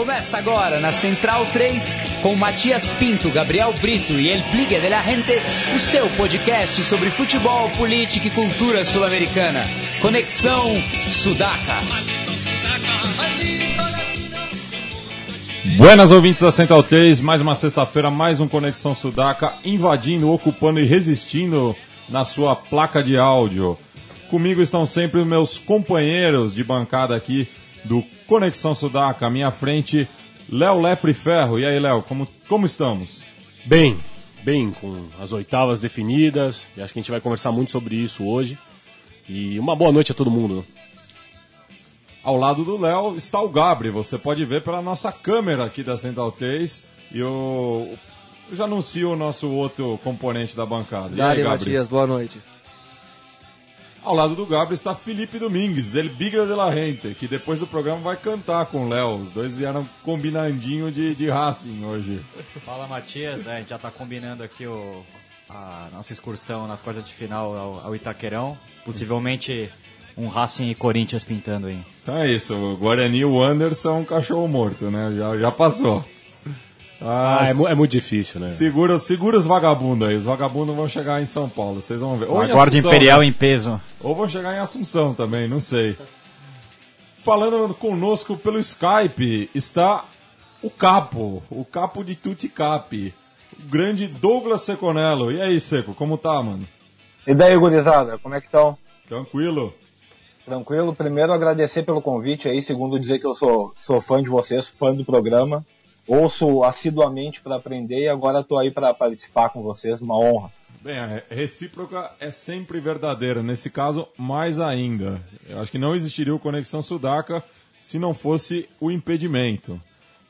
Começa agora na Central 3 com Matias Pinto, Gabriel Brito e El Pligue de la Gente, o seu podcast sobre futebol, política e cultura sul-americana. Conexão Sudaca. Buenas ouvintes da Central 3, mais uma sexta-feira, mais um Conexão Sudaca, invadindo, ocupando e resistindo na sua placa de áudio. Comigo estão sempre os meus companheiros de bancada aqui do Conexão Sudaca. À minha frente, Léo Lepre Ferro. E aí, Léo, como, como estamos? Bem, bem, com as oitavas definidas. E acho que a gente vai conversar muito sobre isso hoje. E uma boa noite a todo mundo. Ao lado do Léo está o Gabri. Você pode ver pela nossa câmera aqui da Central 3. E eu, eu já anuncio o nosso outro componente da bancada. E aí, Dari Gabri? Matias, boa noite. Ao lado do Gabriel está Felipe Domingues, El Bigra de la Gente, que depois do programa vai cantar com o Léo. Os dois vieram combinandinho de, de Racing hoje. Fala Matias, É, a gente já está combinando aqui o, a nossa excursão nas quartas de final ao, ao Itaquerão. Possivelmente um Racing e Corinthians pintando aí. Então é isso, o Guarani e o Anderson um cachorro morto, né? Já, já passou. Ah, Ah, é, mu- é muito difícil, né? segura, segura os vagabundos aí, os vagabundos vão chegar em São Paulo, vocês vão ver. Ou em A Guarda Assunção, Imperial né? em peso. Ou vão chegar em Assunção também, não sei. Falando conosco pelo Skype está o Capo, o Capo de Tutti Capi, o grande Douglas Seconello. E aí, Seco, como tá, mano? E daí, gurizada, como é que estão? Tranquilo? Tranquilo? Primeiro, agradecer pelo convite aí. Segundo, dizer que eu sou, sou fã de vocês, fã do programa. Ouço assiduamente para aprender e agora estou aí para participar com vocês. Uma honra. Bem, a recíproca é sempre verdadeira, nesse caso, mais ainda. Eu acho que não existiria o Conexão Sudaca se não fosse o impedimento.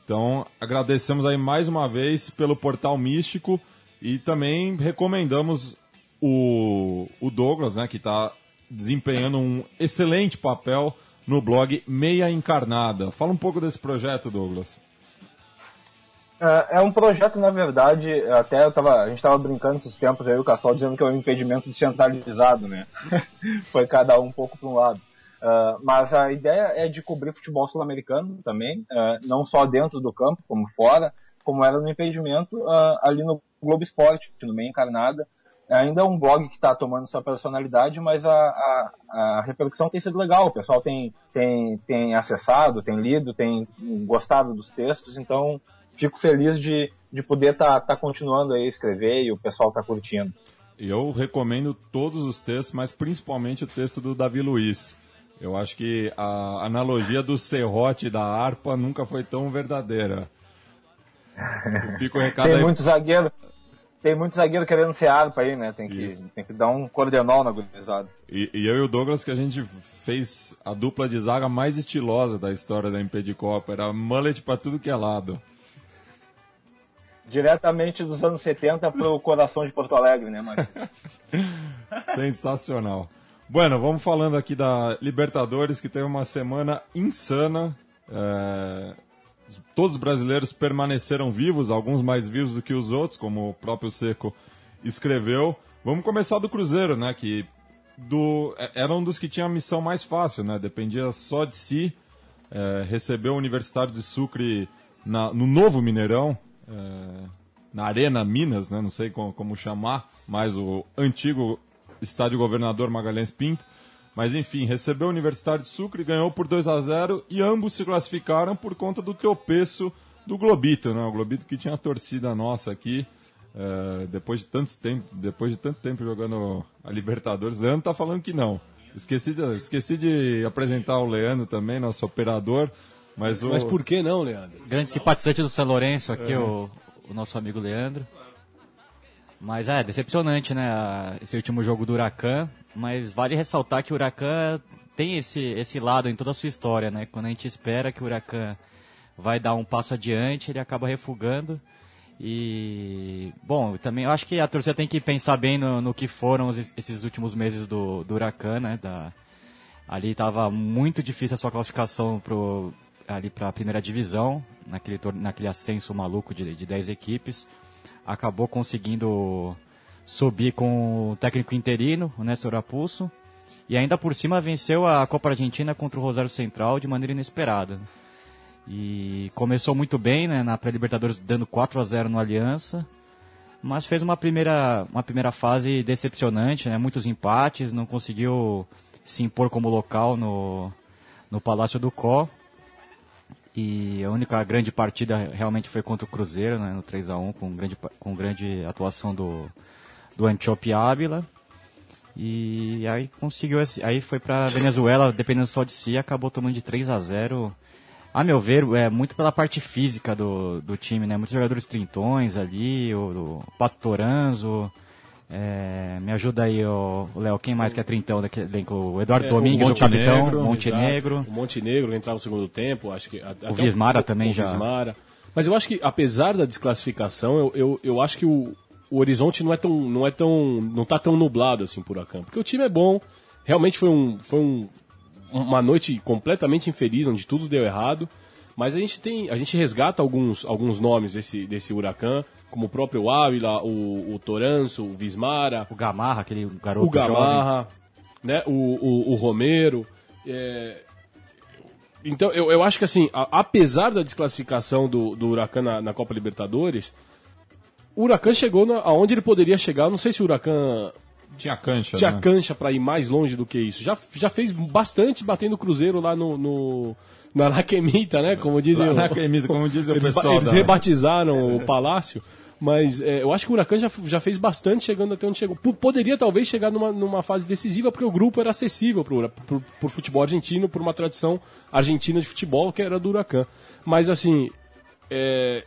Então, agradecemos aí mais uma vez pelo Portal Místico e também recomendamos o, o Douglas, né, que está desempenhando um excelente papel no blog Meia Encarnada. Fala um pouco desse projeto, Douglas. É, é um projeto, na verdade, até eu tava, a gente estava brincando esses tempos aí, o Cassol dizendo que é um impedimento descentralizado, né? Foi cada um um pouco para um lado. Uh, mas a ideia é de cobrir futebol sul-americano também, uh, não só dentro do campo, como fora, como era no impedimento uh, ali no Globo Esporte, no meio encarnada. Ainda é um blog que está tomando sua personalidade, mas a, a, a, repercussão tem sido legal. O pessoal tem, tem, tem acessado, tem lido, tem gostado dos textos, então fico feliz de, de poder estar tá, tá continuando aí a escrever e o pessoal tá curtindo. Eu recomendo todos os textos, mas principalmente o texto do Davi Luiz. Eu acho que a analogia do serrote e da harpa nunca foi tão verdadeira. Fica o recado tem aí. muito zagueiro, tem muito zagueiro querendo ser harpa aí, né? Tem que, tem que dar um coordenol na gurizada. E, e, eu e o Douglas que a gente fez a dupla de zaga mais estilosa da história da MP de Copa. Era mullet pra tudo que é lado. Diretamente dos anos 70 pro coração de Porto Alegre, né, Marcos? Sensacional. Bueno, vamos falando aqui da Libertadores, que teve uma semana insana. É... Todos os brasileiros permaneceram vivos, alguns mais vivos do que os outros, como o próprio Seco escreveu. Vamos começar do Cruzeiro, né? Que do... era um dos que tinha a missão mais fácil, né? Dependia só de si. É... recebeu o Universitário de Sucre na... no novo Mineirão, é... na Arena Minas, né? Não sei como, como chamar, mas o antigo estádio Governador Magalhães Pinto. Mas enfim, recebeu o Universitário de Sucre, ganhou por 2 a 0 e ambos se classificaram por conta do tropeço do Globito, né? O Globito que tinha a torcida nossa aqui, é, depois, de tanto tempo, depois de tanto tempo jogando a Libertadores. Leandro tá falando que não. Esqueci de, esqueci de apresentar o Leandro também, nosso operador. Mas, o... Mas por que não, Leandro? Grande simpatizante do São Lourenço aqui, é. o, o nosso amigo Leandro. Mas é decepcionante, né? Esse último jogo do Huracan. Mas vale ressaltar que o Huracan tem esse, esse lado em toda a sua história, né? Quando a gente espera que o Huracan vai dar um passo adiante, ele acaba refugando. E, bom, também eu acho que a torcida tem que pensar bem no, no que foram os, esses últimos meses do, do Huracan, né? Da, ali estava muito difícil a sua classificação pro, ali para a primeira divisão, naquele, naquele ascenso maluco de, de 10 equipes. Acabou conseguindo subir com o técnico interino, o Néstor Apulso, e ainda por cima venceu a Copa Argentina contra o Rosário Central de maneira inesperada. E começou muito bem, né, na pré-libertadores dando 4 a 0 no Aliança, mas fez uma primeira, uma primeira fase decepcionante, né, muitos empates, não conseguiu se impor como local no, no Palácio do Có. E a única grande partida realmente foi contra o Cruzeiro, né, no 3 a 1 com grande, com grande atuação do, do Antiope Ávila. E aí conseguiu, aí foi para Venezuela, dependendo só de si, acabou tomando de 3 a 0 a meu ver, é muito pela parte física do, do time, né? Muitos jogadores trintões ali, o, o Pato Toranzo, é, me ajuda aí, o Léo, quem mais que é trintão daquele elenco? O Eduardo É, Domingues, o o, capitão, Montenegro. Exato. O Montenegro entrava no segundo tempo, acho que. até Vismara também o já. Vismara. Mas eu acho que, apesar da desclassificação, eu, eu, eu acho que o, o horizonte não é tão. não é tão. não tá tão nublado assim por Huracan. Porque o time é bom. Realmente foi um. Foi um, uma noite completamente infeliz, onde tudo deu errado. Mas a gente tem. A gente resgata alguns, alguns nomes desse, desse Huracan, como o próprio Ávila, o, o Toranço, o Vismara, O Gamarra, aquele garoto o Gamarra, né, o, o, o Romero. é, Então, eu, eu acho que assim, a- apesar da desclassificação do, do Huracan na, na Copa Libertadores, o Huracan chegou na, aonde ele poderia chegar. Eu Não sei se o Huracan Tinha cancha, tinha né? cancha para ir mais longe do que isso. Já, já fez bastante batendo o Cruzeiro lá no, no na Laquemita, né? Como dizem. Lá o- na Queimida, como diz o eles, pessoal eles da... rebatizaram o palácio, mas é, eu acho que o Huracan já, já fez bastante chegando até onde chegou. P- poderia talvez chegar numa, numa fase decisiva, porque o grupo era acessível pro, pro futebol argentino, por uma tradição argentina de futebol que era do Huracan. Mas assim, é,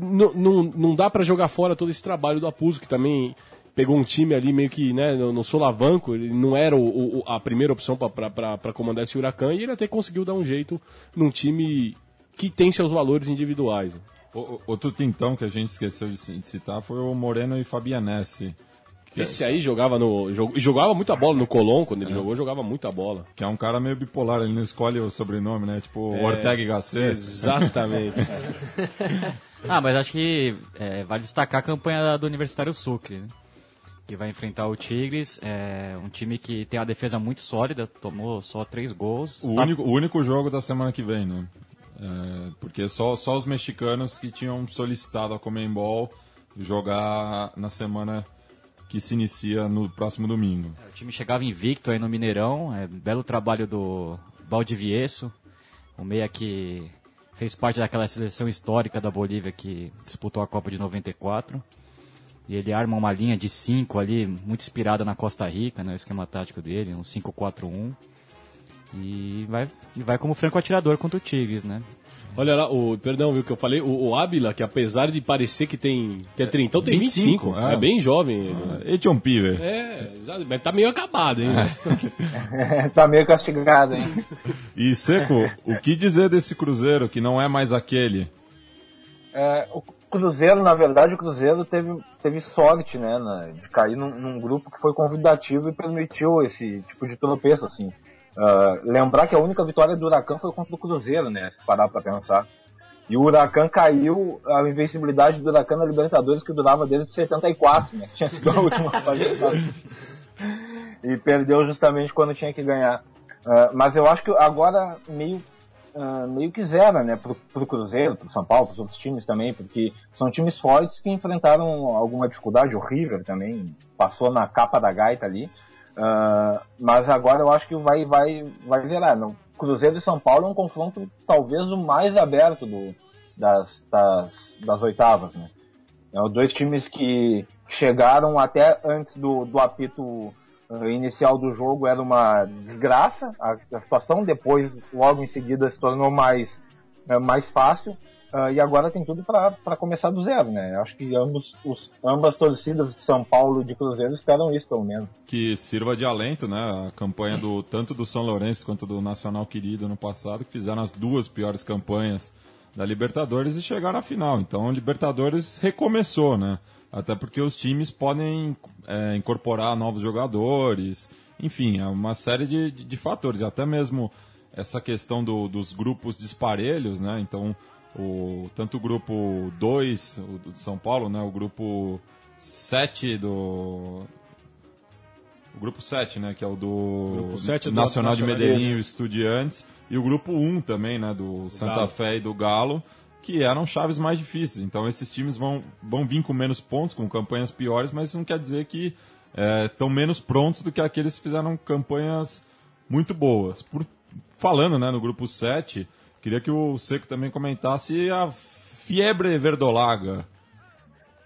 não- dá pra jogar fora todo esse trabalho do Apuso, que também pegou um time ali meio que né, no, no solavanco, ele não era o, o- a primeira opção para comandar esse Huracan, e ele até conseguiu dar um jeito num time que tem seus valores individuais. O- Outro tintão que a gente esqueceu de ci- de citar foi o Moreno e Fabianesi, que, Esse aí jogava no. jog- e jogava muita bola no Colón, quando ele jogou, jogava muita bola. que é um cara meio bipolar, ele não escolhe o sobrenome, né? Tipo É, Ortega y Gasset. Exatamente. Ah, mas acho que é, vale destacar a campanha do Universitário Sucre, né? que vai enfrentar o Tigres, é um time que tem uma defesa muito sólida, tomou só três gols. O único, o único jogo da semana que vem, né? É, porque só, só os mexicanos que tinham solicitado a Comembol jogar na semana que se inicia no próximo domingo. O time chegava invicto aí no Mineirão, é, belo trabalho do Valdivieso, o meia que fez parte daquela seleção histórica da Bolívia que disputou a Copa de 94. E ele arma uma linha de 5 ali, muito inspirada na Costa Rica, né, o esquema tático dele, um 5-4-1. E vai, e vai como franco atirador contra o Tigres, né? Olha lá, o, perdão, viu que eu falei, o, o Ábila, que apesar de parecer que tem, que é 30, tem 25, 25, é. é. bem jovem ele. E John Piver. É, mas tá meio acabado, hein? tá meio castigado, hein? E Seco, o que dizer desse Cruzeiro que não é mais aquele? É, o Cruzeiro, na verdade, o Cruzeiro teve, teve sorte, né, de cair num, num grupo que foi convidativo e permitiu esse tipo de tropeço, assim. Ah, lembrar que a única vitória do Huracan foi contra o Cruzeiro, né, se parar pra pensar. E o Huracan caiu, a invencibilidade do Huracan na Libertadores que durava desde 74, né, tinha sido a última fase. e perdeu justamente quando tinha que ganhar. Ah, mas eu acho que agora meio ah, meio que zera, né, pro, pro Cruzeiro, pro São Paulo, pros outros times também, porque são times fortes que enfrentaram alguma dificuldade, o River também passou na capa da gaita ali, Ah, mas agora eu acho que vai, vai, vai zerar, não. Cruzeiro e São Paulo é um confronto talvez o mais aberto do, das, das, das oitavas, né. É, dois times que chegaram até antes do, do apito eh, inicial do jogo era uma desgraça. A, a situação depois, logo em seguida, se tornou mais, eh, mais fácil. Ah, e agora tem tudo para começar do zero, né? Acho que ambos, os, ambas torcidas de São Paulo e de Cruzeiro esperam isso, pelo menos. Que sirva de alento, né? A campanha do tanto do São Lourenço quanto do Nacional Querido no passado, que fizeram as duas piores campanhas da Libertadores e chegaram à final. Então, Libertadores recomeçou, né? Até porque os times podem é, incorporar novos jogadores, enfim, é uma série de, de, de fatores. Até mesmo essa questão do, dos grupos disparelhos, né? Então, o, tanto o grupo 2 o do São Paulo, né? O grupo 7 do. O grupo 7, né? Que é o do é do Nacional de Medellín e o Estudiantes. e o grupo 1 também, né, do Santa Galo. Fé e do Galo, que eram chaves mais difíceis. Então esses times vão, vão vir com menos pontos, com campanhas piores, mas isso não quer dizer que estão menos prontos do que aqueles que fizeram campanhas muito boas. Por, falando né, no grupo 7, queria que o Seco também comentasse a Fiebre Verdolaga.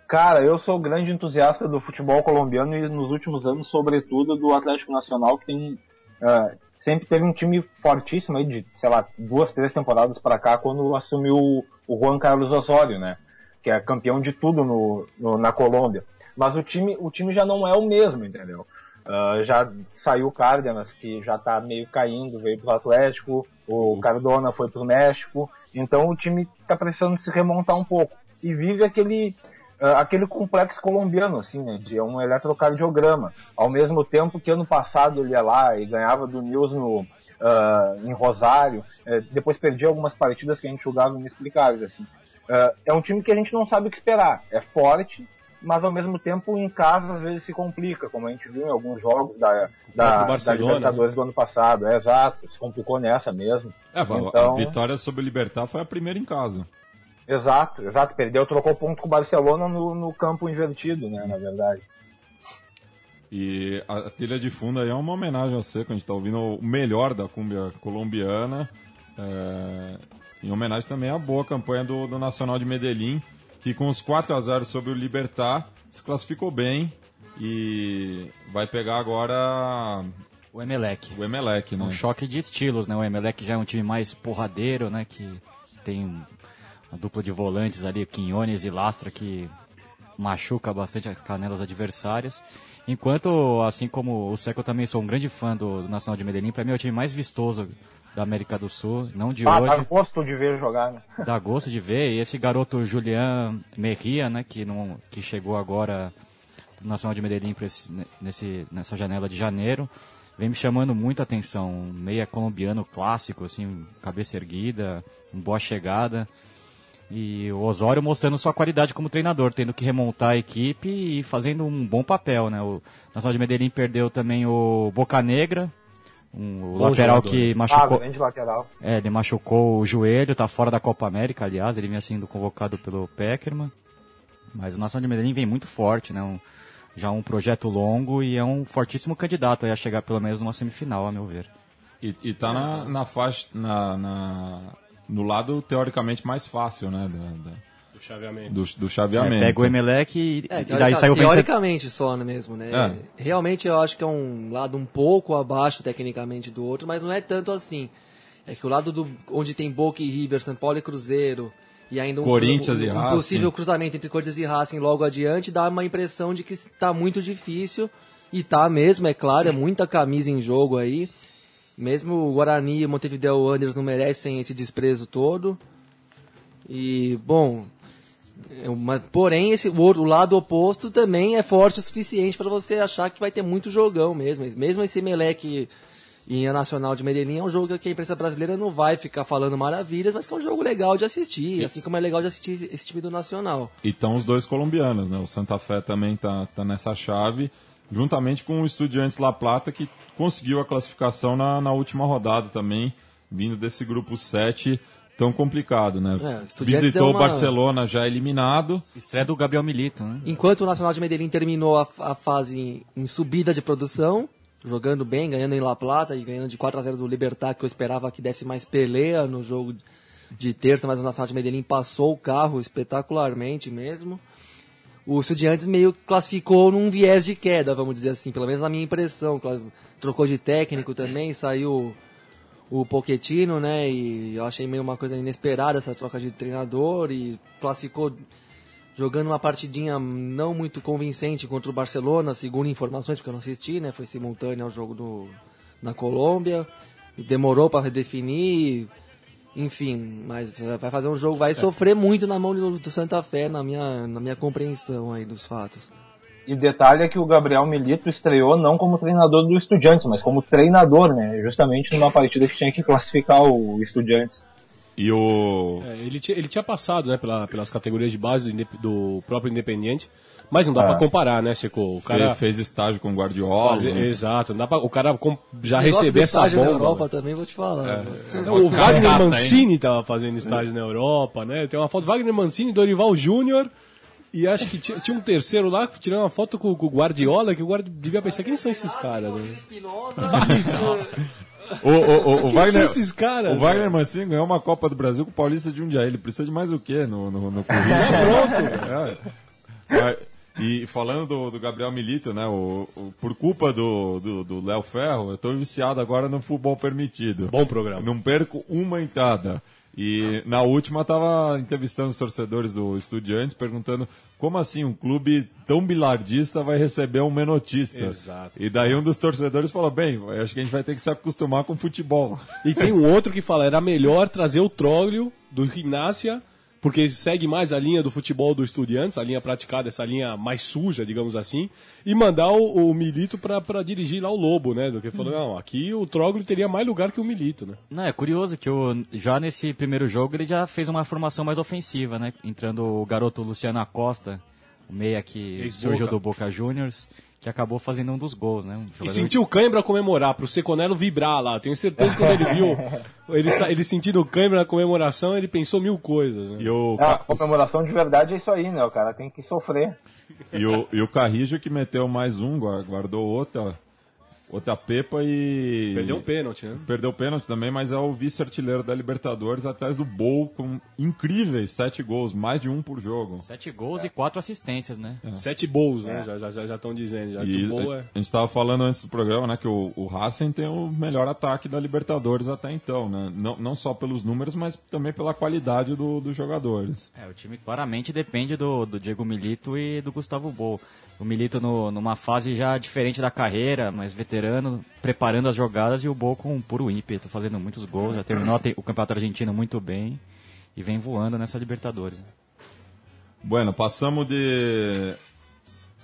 Cara, eu sou grande entusiasta do futebol colombiano e nos últimos anos, sobretudo, do Atlético Nacional, que tem ah, sempre teve um time fortíssimo aí de, sei lá, duas, três temporadas para cá, quando assumiu o, o Juan Carlos Osório, né? Que é campeão de tudo no, no- na Colômbia. Mas o time, o time já não é o mesmo, entendeu? Ah, já saiu o Cárdenas, que já tá meio caindo, veio pro Atlético, o Cardona foi pro México, então o time tá precisando se remontar um pouco. E vive aquele, ah, aquele complexo colombiano, assim, né, de um eletrocardiograma. Ao mesmo tempo que ano passado ele ia lá e ganhava do News no, ah, em Rosário, eh, depois perdia algumas partidas que a gente julgava inexplicáveis, assim. É um time que a gente não sabe o que esperar. É forte, mas ao mesmo tempo em casa às vezes se complica, como a gente viu em alguns jogos da, da, da Barcelona, Libertadores do ano passado. É exato, se complicou nessa mesmo. É, a- a Então- vitória sobre o Libertar foi a primeira em casa. Exato, exato. Perdeu, trocou ponto com o Barcelona no, no campo invertido, né, na verdade. E a trilha de fundo aí é uma homenagem ao Seco, a gente tá ouvindo o melhor da cumbia colombiana. é, em homenagem também à boa campanha do, do Nacional de Medellín, que com os 4 a 0 sobre o Libertar se classificou bem e vai pegar agora O Emelec. o Emelec, né? Um choque de estilos, né? O Emelec já é um time mais porradeiro, né? Que tem uma dupla de volantes ali, Quinones e Lastra, que machuca bastante as canelas adversárias. Enquanto, assim como o Seco, eu também sou um grande fã do, do Nacional de Medellín. Para mim é o time mais vistoso da América do Sul, não de Ah, hoje. tá gosto de ver jogar, né? Dá gosto de ver. E esse garoto Julian Merria, né, que, não, que chegou agora do Nacional de Medellín esse, nesse, nessa janela de janeiro, vem me chamando muita atenção. Um Meia colombiano clássico, assim, cabeça erguida, uma boa chegada. E o Osório mostrando sua qualidade como treinador, tendo que remontar a equipe e fazendo um bom papel, né? O Nacional de Medellín perdeu também o Boca Negra, um, Bom lateral jogador. que Ah, machucou. grande lateral. É, ele machucou o joelho, tá fora da Copa América, aliás, ele vinha sendo convocado pelo Peckerman. Mas o Nacional de Medellín vem muito forte, né? Um- já um projeto longo e é um fortíssimo candidato aí a chegar pelo menos numa semifinal, a meu ver. E, e tá na, na faixa, na, na- no lado teoricamente mais fácil, né? da- da- Do chaveamento. do, do É, chaveamento. pega o Emelec e, É, e daí saiu vencendo. teoricamente só né, mesmo, né? É. Realmente eu acho que é um lado um pouco abaixo tecnicamente do outro, mas não é tanto assim. É que o lado do onde tem Boca e River, São Paulo e Cruzeiro e ainda um, Corinthians um, e um Racing. possível cruzamento entre Corinthians e Racing logo adiante dá uma impressão de que está muito difícil e tá mesmo, é claro, é muita camisa em jogo aí. Mesmo o Guarani e o Montevideo Wanderers não merecem esse desprezo todo. E, bom, é porém, esse, o, outro- o lado oposto também é forte o suficiente para você achar que vai ter muito jogão mesmo. Mesmo esse Meleque em a Nacional de Medellín é um jogo que a imprensa brasileira não vai ficar falando maravilhas, mas que é um jogo legal de assistir, assim como é legal de assistir esse time do Nacional. E estão os dois colombianos, né? O Santa Fé também tá, tá nessa chave, juntamente com o Estudiantes La Plata, que conseguiu a classificação na, na última rodada também, vindo desse grupo 7 tão complicado, né? É, Visitou o uma- Barcelona já eliminado. Estreia do Gabriel Milito, né? Enquanto o Nacional de Medellín terminou a, a fase em, em subida de produção, jogando bem, ganhando em La Plata e ganhando de 4 a 0 do Libertar, que eu esperava que desse mais peleia no jogo de terça, mas o Nacional de Medellín passou o carro espetacularmente mesmo. O Estudiantes meio que classificou num viés de queda, vamos dizer assim, pelo menos na minha impressão. Trocou de técnico também, saiu o Pochettino, né? E eu achei meio uma coisa inesperada essa troca de treinador e classificou jogando uma partidinha não muito convincente contra o Barcelona, segundo informações, porque eu não assisti, né? Foi simultâneo ao jogo do, na Colômbia. Demorou para redefinir. Enfim, mas vai fazer um jogo, vai sofrer muito na mão do, do Santa Fé, na minha, na minha compreensão aí dos fatos. E detalhe é que o Gabriel Milito estreou não como treinador do Estudiantes, mas como treinador, né? Justamente numa partida que tinha que classificar o Estudiantes. E o. É, ele, tinha, ele tinha passado né, pela- pelas categorias de base do, do próprio Independiente, mas não dá pra comparar, né, Seco? O Cara, cara. fez estágio com o Guardiola. fazer- né? Exato, não dá pra, o cara com- já do essa estágio bomba. na Europa né? também, vou te falar. Não, o Wagner Cascata, hein? Mancini tava fazendo estágio na Europa, né? Tem uma foto Wagner Mancini, Dorival Júnior. E acho que tinha, tinha um terceiro lá que tirou uma foto com, com o Guardiola, que o Guardi devia pensar, quem são esses caras? Né? O, o, o, o Quem Wagner, são esses caras? o Wagner Mancini ganhou uma Copa do Brasil com o Paulista de Jundiaí. Ele precisa de mais o quê no, no, no currículo? pronto. É. E falando do, do Gabriel Milito, né? O, o- por culpa do do do Léo Ferro, eu tô viciado agora no futebol permitido. Bom programa. Não perco uma entrada. E na última tava entrevistando os torcedores do Estudiantes, perguntando como assim um clube tão bilardista vai receber um menotista. Exato. E daí um dos torcedores falou, bem, acho que a gente vai ter que se acostumar com futebol. E tem um outro que fala, era melhor trazer o Troglio do Gimnasia, porque segue mais a linha do futebol do Estudiantes, a linha praticada, essa linha mais suja, digamos assim, e mandar o, o Milito pra dirigir lá o Lobo, né? Do que falou, não, aqui o Troglio teria mais lugar que o Milito, né? Não, é curioso que o, já nesse primeiro jogo ele já fez uma formação mais ofensiva, né? Entrando o garoto Luciano Acosta, o meia que surgiu do Boca Juniors, que acabou fazendo um dos gols, né? Um E sentiu o cãibra comemorar, pro Seconello vibrar lá. Tenho certeza que quando ele viu ele, ele sentindo o cãibra na comemoração, ele pensou mil coisas, né? E o, Ah, Ca- comemoração de verdade é isso aí, né? O cara tem que sofrer. e o, e o Carrijo que meteu mais um, gua- guardou outra, outra pepa e... Perdeu um pênalti, né? Perdeu o pênalti também, mas é o vice-artilheiro da Libertadores atrás do Bol com incríveis sete gols, mais de um por jogo. Sete gols e quatro assistências, né? Sete gols, né? Já estão já, já tão dizendo. Já que E o gol é... a gente estava falando antes do programa, né, que o, o Racing tem o melhor ataque da Libertadores até então, né? Não, não só pelos números, mas também pela qualidade do- dos jogadores. É, o time claramente depende do, do Diego Milito e do Gustavo Bol. O Milito no- numa fase já diferente da carreira, mais veterano, preparando as jogadas e o Bol com um puro ímpeto, fazendo muitos gols, já terminou te- o Campeonato Argentino muito bem e vem voando nessa Libertadores. Bueno, passamos de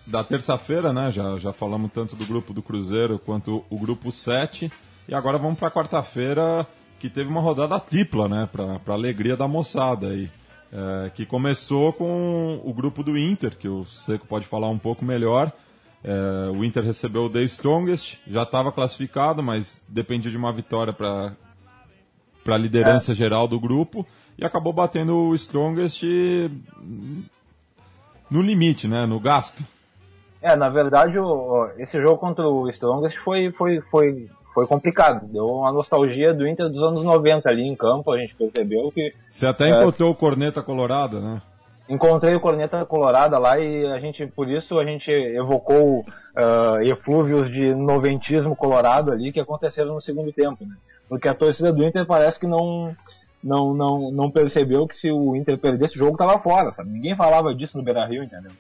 da terça-feira, né? Já, já falamos tanto do grupo do Cruzeiro quanto o grupo 7. E agora vamos para quarta-feira, que teve uma rodada tripla, né? Para alegria da moçada aí. É, que começou com o grupo do Inter, que o Seco pode falar um pouco melhor. É, o Inter recebeu o The Strongest, já estava classificado, mas dependia de uma vitória para a liderança geral do grupo e acabou batendo o Strongest no limite, né, no gasto. É, na verdade, o- esse jogo contra o Strongest foi, foi, foi, foi complicado. Deu uma nostalgia do Inter dos anos 90 ali em campo. A gente percebeu que Você até encontrou o corneta colorada, né? encontrei o Corneta Colorada lá e a gente, por isso, a gente evocou ah, eflúvios de noventismo colorado ali que aconteceram no segundo tempo, né? Porque a torcida do Inter parece que não, não, não, não percebeu que se o Inter perdesse o jogo tava fora, sabe? Ninguém falava disso no Beira-Rio, entendeu?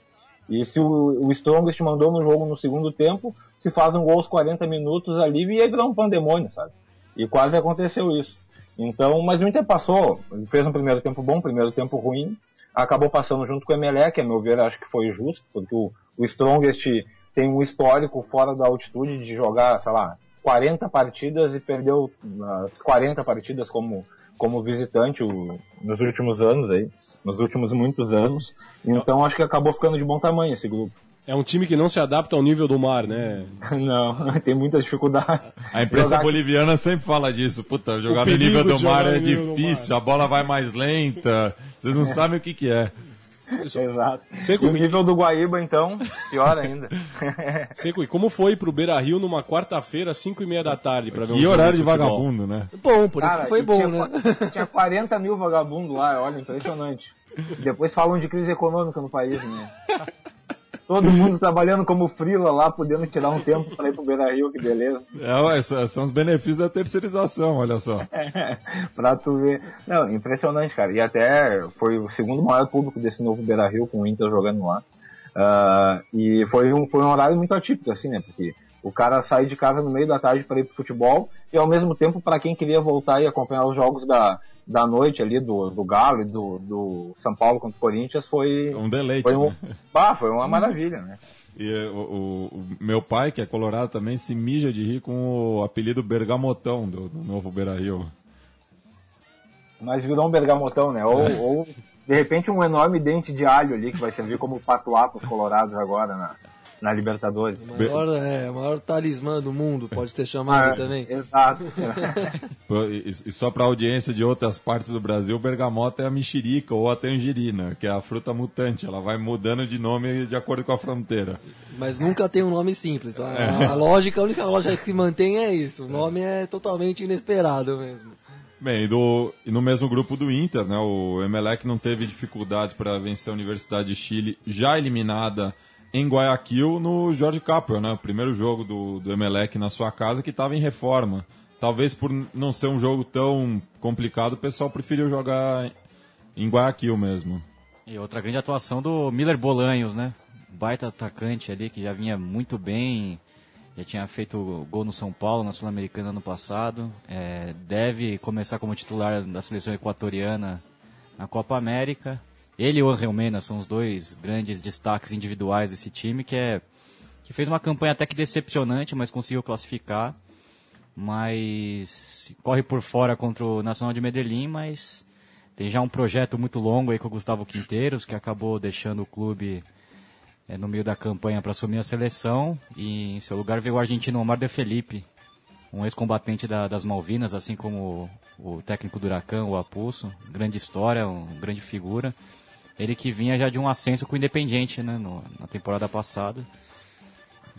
E se o, o Strongest mandou no jogo no segundo tempo, se faz um gol aos 40 minutos ali e aí virar um pandemônio, sabe? E quase aconteceu isso. Então, mas o Inter passou, fez um primeiro tempo bom, um primeiro tempo ruim, acabou passando junto com o Emelec, a meu ver, acho que foi justo, porque o, o Strongest tem um histórico fora da altitude de jogar, sei lá, 40 partidas e perdeu as 40 partidas como, como visitante o- nos últimos anos aí, nos últimos muitos anos. Então acho que acabou ficando de bom tamanho esse grupo. É um time que não se adapta ao nível do mar, né? Não, tem muita dificuldade. A imprensa Jogar- boliviana sempre fala disso. Puta, jogar no perigo nível do mar é no difícil, a bola vai mais lenta, vocês não sabem o que que é. Exato. Seco, E o nível do Guaíba, então, pior ainda. Seco, e como foi pro Beira Rio numa quarta-feira, às 5 e meia da tarde, pra ver um Que jogo horário de futebol? vagabundo, né? Bom, por isso Cara, que foi e bom, tinha, né? Tinha 40 mil vagabundos lá, olha, impressionante. Depois falam de crise econômica no país, né? Todo mundo trabalhando como frila lá, podendo tirar um tempo para ir pro Beira Rio, que beleza. É, ué, são os benefícios da terceirização, olha só. pra tu ver. Não, impressionante, cara. E até foi o segundo maior público desse novo Beira Rio com o Inter jogando lá. Ah, e foi um, foi um horário muito atípico, assim, né? Porque o cara sai de casa no meio da tarde para ir pro futebol e ao mesmo tempo, para quem queria voltar e acompanhar os jogos da, da noite ali do, do Galo e do, do São Paulo contra o Corinthians, foi. Um deleite, Foi, um, né? foi uma maravilha, né? E eh, o, o- meu pai, que é colorado também, se mija de rir com o apelido Bergamotão do, do novo Beira-Rio. Mas virou um bergamotão, né? Ou, ou de repente um enorme dente de alho ali que vai servir como patuá pros colorados agora na, na Libertadores. O maior, é, o maior talismã do mundo, pode ser chamado Ah, também. Exato. E, e só para audiência de outras partes do Brasil, bergamota é a mexerica ou a tangerina, que é a fruta mutante. Ela vai mudando de nome de acordo com a fronteira. Mas nunca tem um nome simples. A, a lógica, a única lógica que se mantém é isso. O nome é totalmente inesperado mesmo. Bem, e, do- e no mesmo grupo do Inter, né, o Emelec não teve dificuldades para vencer a Universidade de Chile, já eliminada em Guayaquil no Jorge Capel, né, o primeiro jogo do, do Emelec na sua casa que estava em reforma. Talvez por não ser um jogo tão complicado, o pessoal preferiu jogar em Guayaquil mesmo. E outra grande atuação do Miller Bolanhos, né? Baita atacante ali que já vinha muito bem, já tinha feito gol no São Paulo, na Sul-Americana ano passado. É, deve começar como titular da seleção equatoriana na Copa América. Ele e o Angel Mena são os dois grandes destaques individuais desse time, que, é, que fez uma campanha até que decepcionante, mas conseguiu classificar. Mas corre por fora contra o Nacional de Medellín, mas tem já um projeto muito longo aí com o Gustavo Quinteiros, que acabou deixando o clube eh, no meio da campanha para assumir a seleção. E em seu lugar veio o argentino Omar de Felipe, um ex-combatente da- das Malvinas, assim como o, técnico do Huracan, o Apulso. Grande história, uma grande figura. Ele que vinha já de um ascenso com o Independiente né, no- na temporada passada.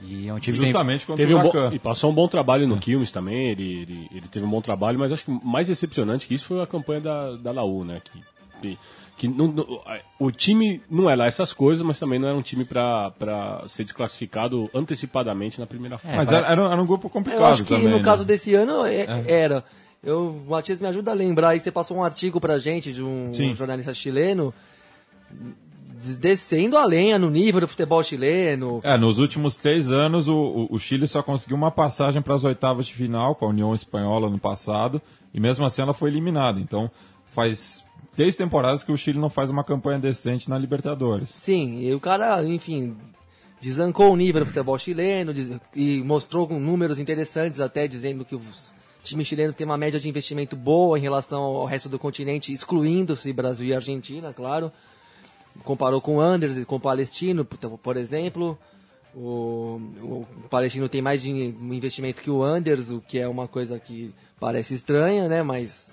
E é um time Justamente contra Teve o um e passou um bom trabalho no Quilmes também, ele, ele, ele teve um bom trabalho, mas acho que mais decepcionante que isso foi a campanha da, da Laú, né? Que, que, que não- não- o time não é lá essas coisas, mas também não era um time para ser desclassificado antecipadamente na primeira fase. Mas era, era um- era um grupo complicado Eu acho que também. no né? caso desse ano é- era. Eu, o Matias me ajuda a lembrar aí, você passou um artigo pra gente de um, Sim. jornalista chileno descendo a lenha no nível do futebol chileno. É, nos últimos três anos, o, o- Chile só conseguiu uma passagem para as oitavas de final com a União Espanhola no passado, e mesmo assim ela foi eliminada. Então, faz três temporadas que o Chile não faz uma campanha decente na Libertadores. Sim, e o cara, enfim, desancou o nível do futebol chileno e mostrou com números interessantes até dizendo que os times chilenos têm uma média de investimento boa em relação ao resto do continente, excluindo-se Brasil e Argentina, claro. Comparou com o Anders e com o Palestino, por, por exemplo. O, o Palestino tem mais de investimento que o Anders, o que é uma coisa que parece estranha, né? Mas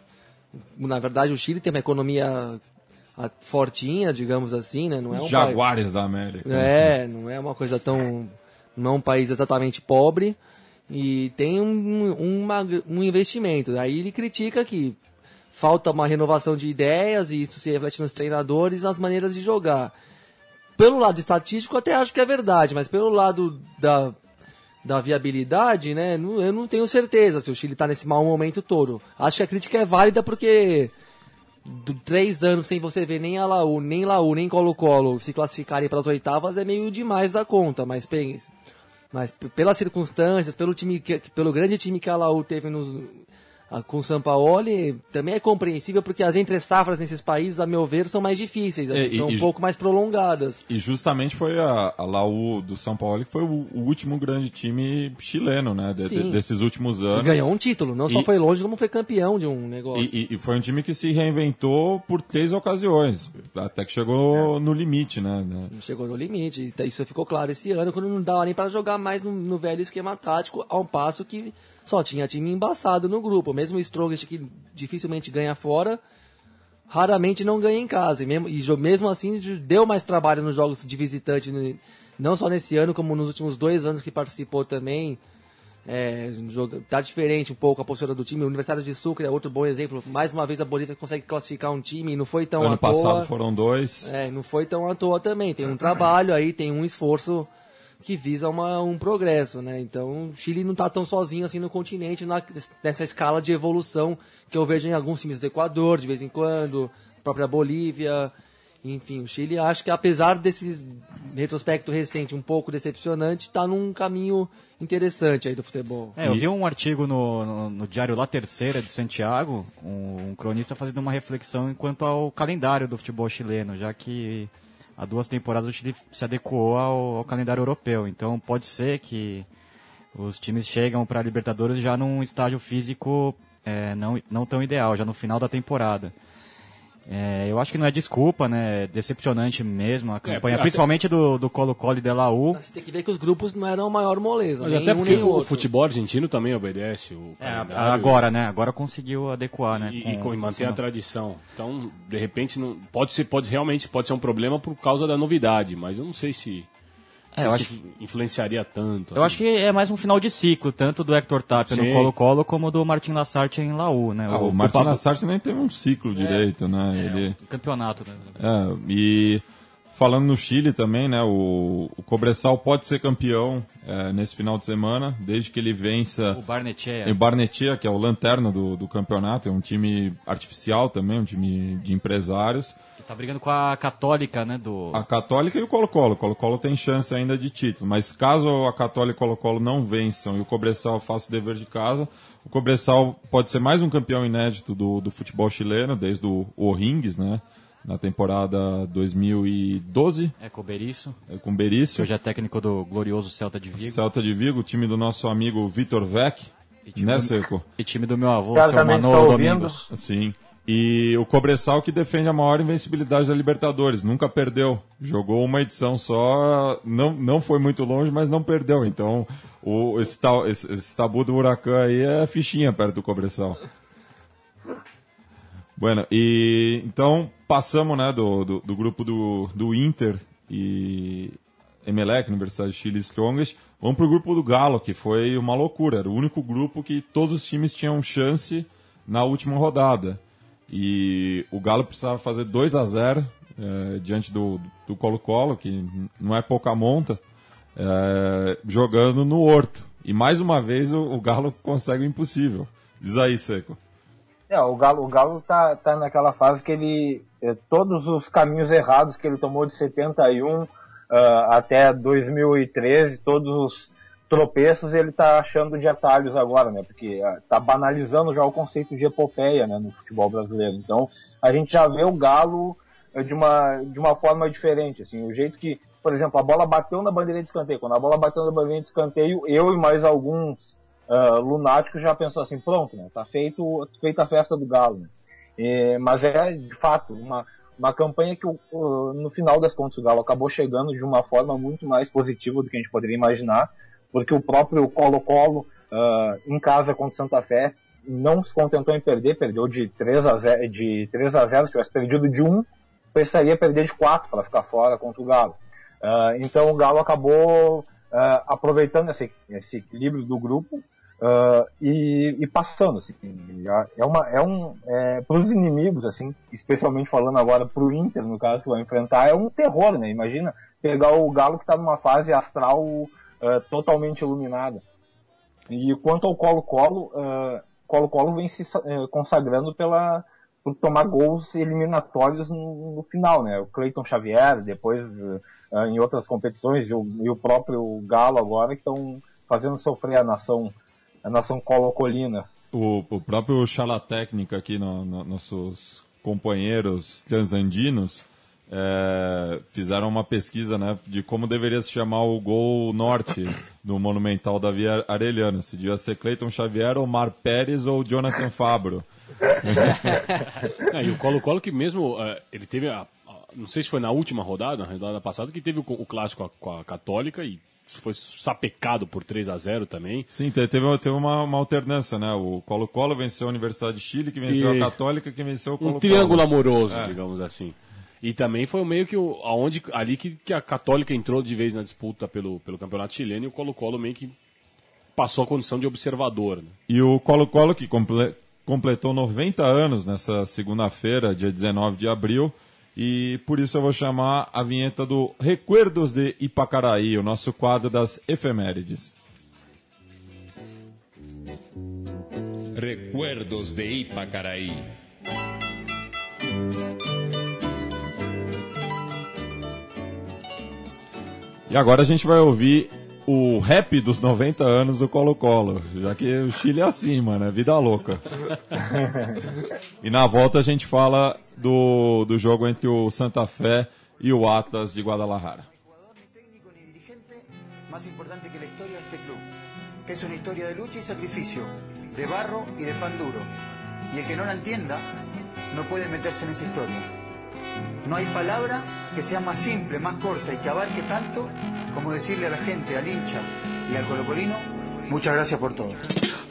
na verdade o Chile tem uma economia ah, fortinha, digamos assim, né? Não é um país- Jaguares da América. é, não é uma coisa tão. Não é um país exatamente pobre e tem um, uma- um investimento. Aí ele critica que falta uma renovação de ideias e isso se reflete nos treinadores nas maneiras de jogar. Pelo lado estatístico, até acho que é verdade, mas pelo lado da, da viabilidade, né, eu não tenho certeza se o Chile está nesse mau momento todo. Acho que a crítica é válida porque três anos sem você ver nem a Laú, nem Laú, nem Colo-Colo se classificarem para as oitavas é meio demais da conta, mas pense. Mas pelas circunstâncias, pelo time que, pelo grande time que a Laú teve nos, com o Sampaoli, também é compreensível porque as entre safras nesses países, a meu ver, são mais difíceis, assim, É, e- são e- um pouco mais prolongadas. E justamente foi a, a Laú do São Paulo que foi o, o último grande time chileno, né? de- de- desses últimos E anos. ganhou um título, não só E- foi longe, como foi campeão de um negócio. E, e- e foi um time que se reinventou por três ocasiões, até que chegou no limite, né? né? Chegou no limite. E Isso ficou claro esse ano, quando não dava nem para jogar mais no, no velho esquema tático, a um passo que só tinha time embaçado no grupo. Mesmo o Strongest, que dificilmente ganha fora, raramente não ganha em casa. E mesmo, e mesmo assim, deu mais trabalho nos jogos de visitante, não só nesse ano, como nos últimos dois anos que participou também. É, joga- tá diferente um pouco a postura do time. O Universitário de Sucre é outro bom exemplo. Mais uma vez a Bolívia consegue classificar um time e não foi tão ano à toa. passado foram dois. É, não foi tão à toa também. Tem um trabalho aí, tem um esforço que visa uma, um progresso, né? Então, o Chile não está tão sozinho assim no continente, na, nessa escala de evolução que eu vejo em alguns times do Equador, de vez em quando, própria Bolívia. Enfim, o Chile, acho que apesar desse retrospecto recente um pouco decepcionante, está num caminho interessante aí do futebol. É, eu vi um artigo no, no, no Diário La Terceira de Santiago, um, um cronista fazendo uma reflexão enquanto ao calendário do futebol chileno, já que há duas temporadas o Chile se adequou ao, ao calendário europeu. Então pode ser que os times chegam para a Libertadores já num estágio físico é, não, não tão ideal, já no final da temporada. É, eu acho que não é desculpa, né? É decepcionante mesmo a campanha, até- principalmente do do Colo-Colo e de Laú. Mas você tem que ver que os grupos não eram a maior moleza, Mas nem até um porque nem o futebol argentino também obedece o É, agora, né? Agora conseguiu adequar, né? e, com- e com- manter a tradição. Então, de repente, não, pode ser, pode realmente pode ser um problema por causa da novidade, mas eu não sei se, É, eu acho influenciaria tanto. Eu acho que é mais um final de ciclo, tanto do Hector Tapia no Colo-Colo como do Martin Lassarte em Laú, né? Ah, o Martin Pablo- Lassarte nem teve um ciclo direito, né? Ele... o campeonato, né? É, e falando no Chile também, né? O, o Cobressal pode ser campeão é, nesse final de semana, desde que ele vença O Barnechea. o Barnechea, que é o lanterna do, do campeonato, é um time artificial também, um time de empresários. Tá brigando com a Católica, né? Do... A Católica e o Colo-Colo. O Colo-Colo tem chance ainda de título, mas caso a Católica e o Colo-Colo não vençam e o Cobressal faça o dever de casa, o Cobressal pode ser mais um campeão inédito do, do futebol chileno, desde o O'Rings, né? Na temporada 2012, É, com o Berício, é, com que Berício, hoje é técnico do glorioso Celta de Vigo. Celta de Vigo, o time do nosso amigo Vitor Vec, time né, do- Seco? E time do meu avô, Cara, seu Manolo. Domingos. Sim. E o Cobressal que defende a maior invencibilidade da Libertadores, nunca perdeu. Jogou uma edição só, não, não foi muito longe, mas não perdeu. Então, o, esse, esse- esse tabu do Huracan aí é fichinha perto do Cobressal. Bueno, e então passamos né, do, do, do grupo do, do Inter e Emelec, Universidade de Chile Strongest. Vamos pro grupo do Galo, que foi uma loucura. Era o único grupo que todos os times tinham chance na última rodada. E o Galo precisava fazer 2 a 0 eh, diante do Colo-Colo, que não é pouca monta, eh, jogando no Horto. E mais uma vez o, o Galo consegue o impossível. Diz aí, Seco. É, o Galo, o Galo tá, tá naquela fase que ele. eh, todos os caminhos errados que ele tomou de 71 ah, até 2013, todos os tropeços, ele tá achando de atalhos agora, né? Porque ah, tá banalizando já o conceito de epopeia né, no futebol brasileiro. Então, a gente já vê o Galo eh, de uma, de uma forma diferente, assim, o jeito que, por exemplo, a bola bateu na bandeira de escanteio. Quando a bola bateu na bandeira de escanteio, eu e mais alguns ah, lunáticos já pensou assim, pronto, né? Tá feito, feita a festa do Galo, né? É, mas é, de fato, uma, uma campanha que, o- no final das contas, o Galo acabou chegando de uma forma muito mais positiva do que a gente poderia imaginar, porque o próprio Colo-Colo, ah, em casa contra Santa Fé, não se contentou em perder, perdeu de 3 a 0, de 3 a 0 se tivesse perdido de 1, precisaria perder de 4 para ficar fora contra o Galo. Ah, então o Galo acabou ah, aproveitando esse, esse equilíbrio do grupo ah, e, e passando. Assim, é uma, é um, é, para os inimigos, assim, especialmente falando agora para o Inter, no caso, que vai enfrentar, é um terror, né? Imagina pegar o Galo que está numa fase astral ah, totalmente iluminada. E quanto ao Colo-Colo, ah, Colo-Colo vem se eh, consagrando pela, por tomar gols eliminatórios no, no final, né? O Cleiton Xavier, depois em outras competições, e o, e o próprio Galo agora, que estão fazendo sofrer a nação, a nação colocolina. O, o próprio Chala Técnica aqui, no, no- nossos companheiros transandinos, é, fizeram uma pesquisa né, de como deveria se chamar o gol norte do Monumental Davi Arellano. Se devia ser Cleiton Xavier, Omar Pérez ou Jonathan Fabro. É, e o Colo-Colo que mesmo, é, ele teve, a, a- não sei se foi na última rodada, na rodada passada, que teve o, o clássico com a, com a Católica e foi sapecado por 3 a 0 também. Sim, te- teve, teve uma, uma alternância, né? O Colo-Colo venceu a Universidade de Chile, que venceu E- a Católica, que venceu o Um Colo-Colo. triângulo amoroso, É. digamos assim. E também foi meio que o, aonde, ali que, que a Católica entrou de vez na disputa pelo, pelo Campeonato Chileno e o Colo-Colo meio que passou a condição de observador. Né? E o Colo-Colo, que comple- completou 90 anos nessa segunda-feira, dia 19 de abril, e por isso eu vou chamar a vinheta do Recuerdos de Ipacaraí, o nosso quadro das efemérides. Recuerdos de Ipacaraí. E agora a gente vai ouvir o rap dos 90 anos do Colo-Colo, já que o Chile é assim, mano, é vida louca. e na volta a gente fala do, do jogo entre o Santa Fé e o Atlas de Guadalajara. importante que que de de barro de pan duro. El que la en. No hay palabra que sea más simple, más corta y que abarque tanto como decirle a la gente, al hincha y al colocolino, muchas gracias por todo.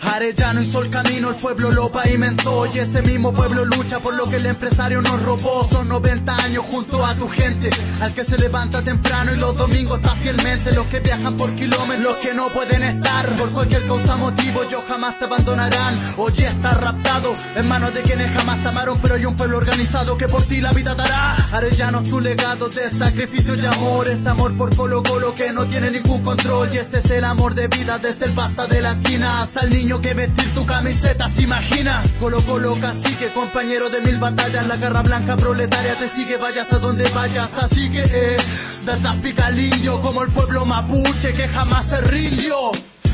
Arellano hizo el camino, el pueblo lo pavimentó y ese mismo pueblo lucha por lo que el empresario nos robó. Son 90 años junto a tu gente, al que se levanta temprano y los domingos está fielmente. Los que viajan por kilómetros, los que no pueden estar por cualquier causa motivo, yo jamás te abandonarán. Oye, está raptado en manos de quienes jamás te amaron, pero hay un pueblo organizado que por ti la vida dará. Arellano tu legado de sacrificio y amor, este amor por Colo Colo que no tiene ningún control y este es el amor de vida desde el basta de la esquina hasta el niño que vestir tu camiseta se imagina. Colo Colo cacique, compañero de mil batallas, la garra blanca proletaria te sigue, vayas a donde vayas, así que eh, indio como el pueblo mapuche que jamás se rindió.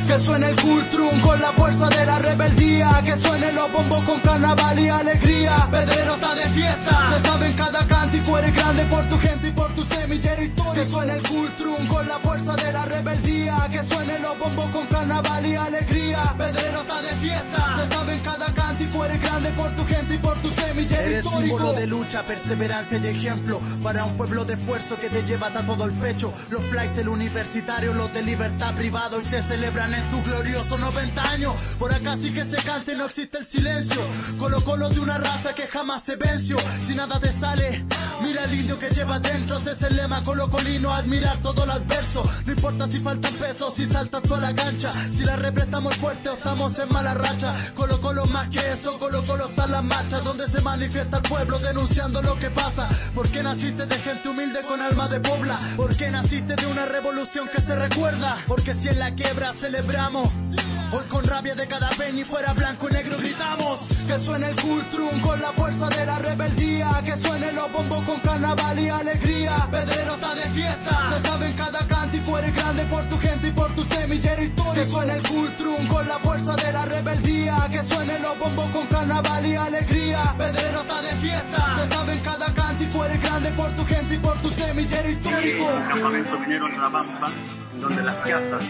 Que suene el cultrum con la fuerza de la rebeldía. Que suene los bombos con carnaval y alegría. Pedrero está de fiesta. Se sabe en cada cántico eres grande por tu gente y por tu semillero histórico. Que suene el cultrum con la fuerza de la rebeldía. Que suene los bombos con carnaval y alegría. Pedrero está de fiesta. Se sabe en cada cántico eres grande por tu gente y por tu semillero Eres histórico. símbolo de lucha, perseverancia y ejemplo para un pueblo de esfuerzo que te lleva a todo el pecho. Los flights del universitario, los de libertad privado y te celebran en tus gloriosos 90 años. Por acá sí que se cante, no existe el silencio. Colo colo de una raza que jamás se venció. Si nada te sale, mira el indio que lleva dentro. Ese es el lema colocolino, admirar todo el adverso. No importa si faltan pesos, si saltas toda la cancha. Si la represtamos fuerte o estamos en mala racha. Colo colo más que eso, colo colo está en las marchas donde se manifiesta el pueblo denunciando lo que pasa. ¿Por qué naciste de gente humilde con alma de pobla? ¿Por qué naciste de una revolución que se recuerda? Porque si en la quiebra Hoy con rabia de cada peña y fuera blanco y negro gritamos. Que suene el cultrum con la fuerza de la rebeldía. Que suene los bombos con carnaval y alegría. Pedrero está de fiesta. Se sabe en cada cántico eres grande por tu gente y por tu semillero histórico. Que suene el cultrum con la fuerza de la rebeldía. Que suene los bombos con carnaval y alegría. Pedrero está de fiesta. Se sabe en cada cántico eres grande por tu gente y por tu semillero histórico. Campamento minero en La Pampa, donde las casas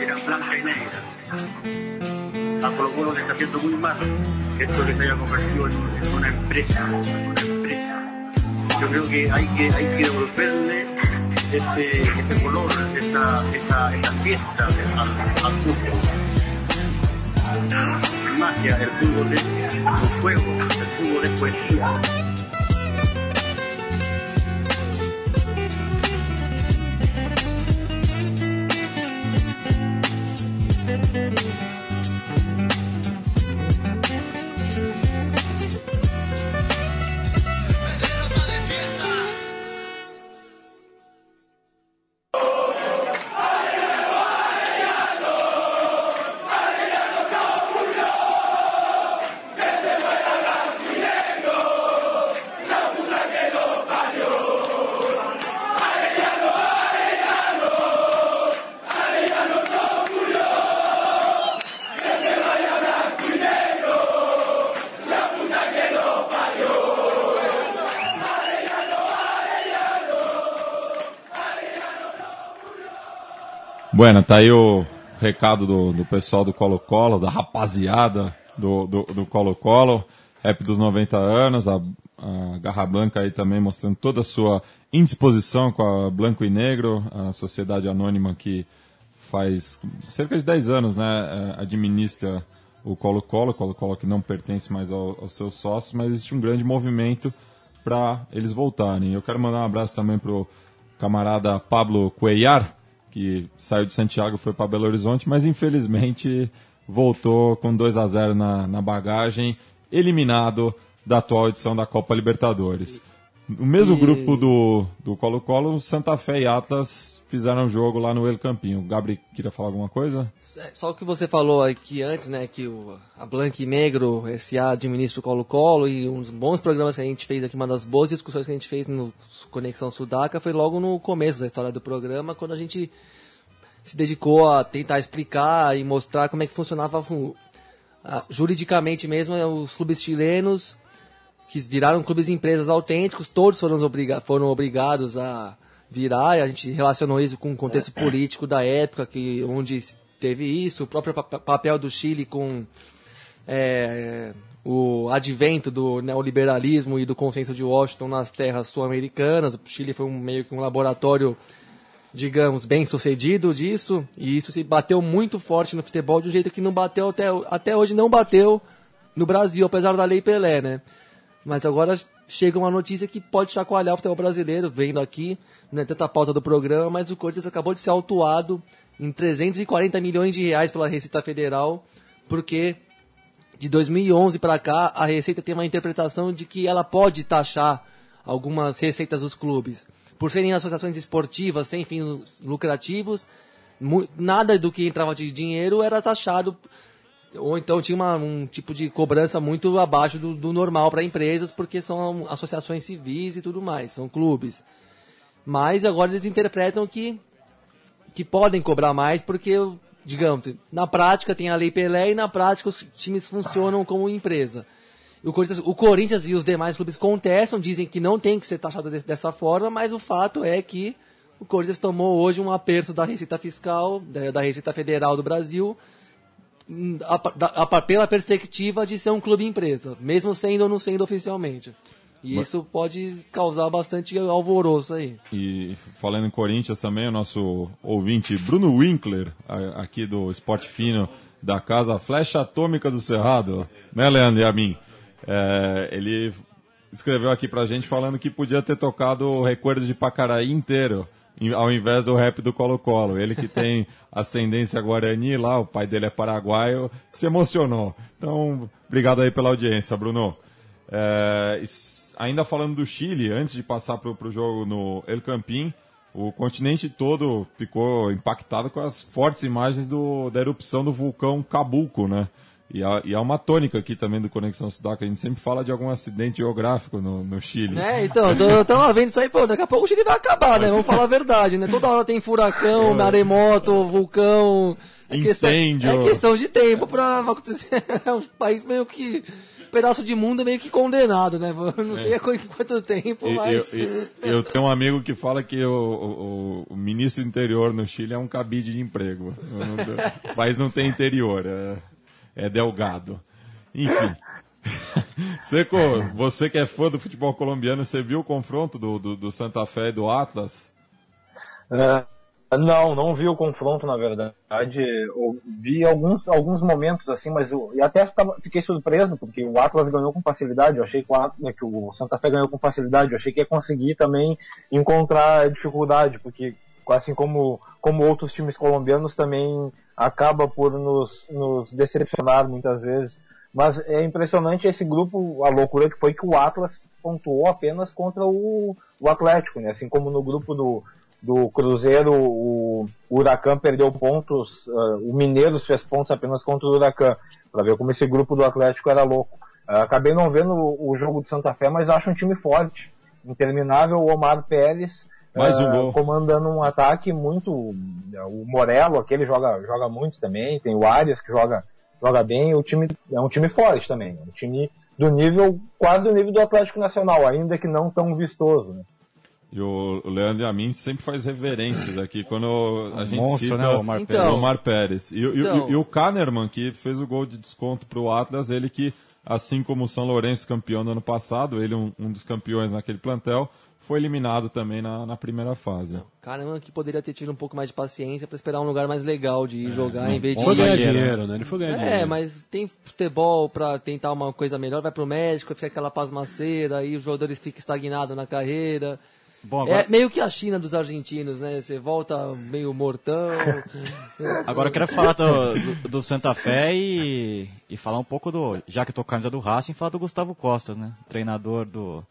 eran blancas y negras. A Colo Colo le está haciendo muy mal que esto les haya convertido en, una empresa. Yo creo que hay que, hay que devolverle este, este color, esta, esta, esta fiesta al, al fútbol. Magia, el fútbol es un juego, el fútbol es poesía. Bueno, tá aí o recado do, do pessoal do Colo-Colo, da rapaziada do Colo-Colo, rap dos 90 anos, a, a Garra Blanca aí também mostrando toda a sua indisposição com a Blanco e Negro, a sociedade anônima que faz cerca de 10 anos, né, eh, administra o Colo-Colo, Colo-Colo que não pertence mais ao, aos seus sócios, mas existe um grande movimento para eles voltarem. Eu quero mandar um abraço também pro camarada Pablo Cuellar, que saiu de Santiago foi para Belo Horizonte, mas infelizmente voltou com 2 a 0 na, na bagagem, eliminado da atual edição da Copa Libertadores. No mesmo E- grupo do do Colo-Colo, Santa Fé e Atlas fizeram um jogo lá no El Campinho. O Gabri queria falar alguma coisa? É, Só o que você falou aqui antes, né, que o, a Blanca e Negro, esse administra o Colo-Colo e uns bons programas que a gente fez aqui, uma das boas discussões que a gente fez no Conexão Sudaca foi logo no começo da história do programa, quando a gente se dedicou a tentar explicar e mostrar como é que funcionava fu- ah, juridicamente mesmo os clubes chilenos que viraram clubes e empresas autênticos, todos foram, obriga foram obrigados a virar, e a gente relacionou isso com o contexto político da época, que, onde teve isso, o próprio pa- papel do Chile com é, o advento do neoliberalismo e do consenso de Washington nas terras sul-americanas. O Chile foi um, meio que um laboratório, digamos, bem sucedido disso, e isso se bateu muito forte no futebol de um jeito que não bateu até, até hoje, não bateu no Brasil, apesar da Lei Pelé, né? Mas agora chega uma notícia que pode chacoalhar o futebol brasileiro, vendo aqui, não é tanta pauta do programa, mas o Corinthians acabou de ser autuado em 340 milhões de reais pela Receita Federal, porque de 2011 para cá a Receita tem uma interpretação de que ela pode taxar algumas receitas dos clubes. Por serem associações esportivas sem fins lucrativos, nada do que entrava de dinheiro era taxado ou então tinha uma- um tipo de cobrança muito abaixo do, do normal para empresas, porque são associações civis e tudo mais, são clubes. Mas agora eles interpretam que, que podem cobrar mais, porque, digamos, na prática tem a Lei Pelé e na prática os times funcionam como empresa. O Corinthians, o Corinthians e os demais clubes contestam, dizem que não tem que ser taxado de- dessa forma, mas o fato é que o Corinthians tomou hoje um aperto da Receita Fiscal, da, da Receita Federal do Brasil, a, a pela perspectiva de ser um clube empresa, mesmo sendo ou não sendo oficialmente. E Mas- isso pode causar bastante alvoroço aí. E falando em Corinthians também, o nosso ouvinte Bruno Winkler, aqui do Esporte Fino da Casa Flecha Atômica do Cerrado, né, Leandro e a mim? É, ele escreveu aqui pra gente falando que podia ter tocado o Recuerdo de Pacaraí inteiro, ao invés do rap do Colo-Colo. Ele que tem ascendência guarani lá, o pai dele é paraguaio, se emocionou. Então, obrigado aí pela audiência, Bruno. É, ainda falando do Chile, antes de passar para o jogo no El Campín, o continente todo ficou impactado com as fortes imagens do, da erupção do vulcão Cabulco, né? E há, e há uma tônica aqui também do Conexão Sudaca, a gente sempre fala de algum acidente geográfico no, no Chile. É, então, eu tava vendo isso aí, pô, daqui a pouco o Chile vai acabar, né? Vamos falar a verdade, né? Toda hora tem furacão, maremoto, vulcão. É questão- Incêndio. é questão de tempo pra acontecer. É um país meio que. Um pedaço de mundo meio que condenado, né? Eu não sei há qu- quanto tempo, mas. Eu, eu- eu tenho um amigo que fala que o, o- o ministro do interior no Chile é um cabide de emprego. Não- O país não tem interior, é, é delgado. Enfim. Seco, você que é fã do futebol colombiano, você viu o confronto do, do, do Santa Fé e do Atlas? É, não, não vi o confronto, na verdade. Eu vi alguns, alguns momentos assim, mas eu e até fiquei surpreso, porque o Atlas ganhou com facilidade. Eu achei que o, Atlas, né, que o Santa Fé ganhou com facilidade. Eu achei que ia conseguir também encontrar dificuldade, porque assim como, como outros times colombianos também acaba por nos, nos decepcionar muitas vezes. Mas é impressionante esse grupo, a loucura que foi que o Atlas pontuou apenas contra o, o Atlético, né? Assim como no grupo do, do Cruzeiro, o, o Huracan perdeu pontos, ah, o Mineiros fez pontos apenas contra o Huracan, para ver como esse grupo do Atlético era louco. Ah, acabei não vendo o, o jogo de Santa Fé, mas acho um time forte, interminável, o Omar Pérez, Mais um ah, gol. comandando um ataque muito, o Morello, aquele joga, joga muito também, tem o Arias que joga, joga bem, o time é um time forte também, é um time do nível, quase do nível do Atlético Nacional, ainda que não tão vistoso, né? E o, Leandro e a mim sempre faz reverências aqui quando a Um gente monstro, cita né, o Omar Então. Pérez. o Omar Pérez. E, e- Então. e- e o Kahneman, que fez o gol de desconto para o Atlas, ele que, assim como o São Lourenço campeão no ano passado, ele um, um dos campeões naquele plantel, foi eliminado também na, na primeira fase. Caramba, que poderia ter tido um pouco mais de paciência pra esperar um lugar mais legal de ir jogar em vez de. Foi ganhar dinheiro, né? Ele foi ganhar dinheiro. É, mas tem futebol pra tentar uma coisa melhor, vai pro médico, fica aquela pasmaceira, aí os jogadores ficam estagnados na carreira. Bom, agora, É meio que a China dos argentinos, né? Você volta meio mortão. agora eu quero falar do, do, do Santa Fé e, e falar um pouco do. Já que eu tô com a camisa do Racing, falar do Gustavo Costas, né? Treinador do,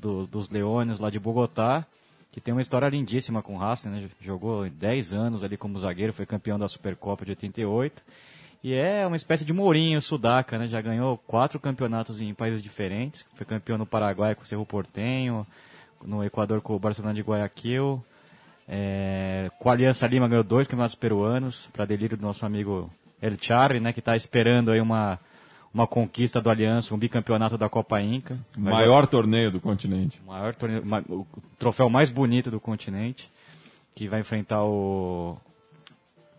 do- dos Leones lá de Bogotá, que tem uma história lindíssima com o Racing, né? Jogou 10 anos ali como zagueiro, foi campeão da Supercopa de 88. E é uma espécie de Mourinho Sudaca, né? Já ganhou quatro campeonatos em países diferentes. Foi campeão no Paraguai com o Cerro Portenho, no Equador com o Barcelona de Guayaquil. É, com a Aliança Lima ganhou dois campeonatos peruanos, para delírio do nosso amigo El Charri, né? Que está esperando aí uma, uma conquista do Aliança, um bicampeonato da Copa Inca. Vai Maior torneio do continente. o maior torneio, o troféu mais bonito do continente, que vai enfrentar o,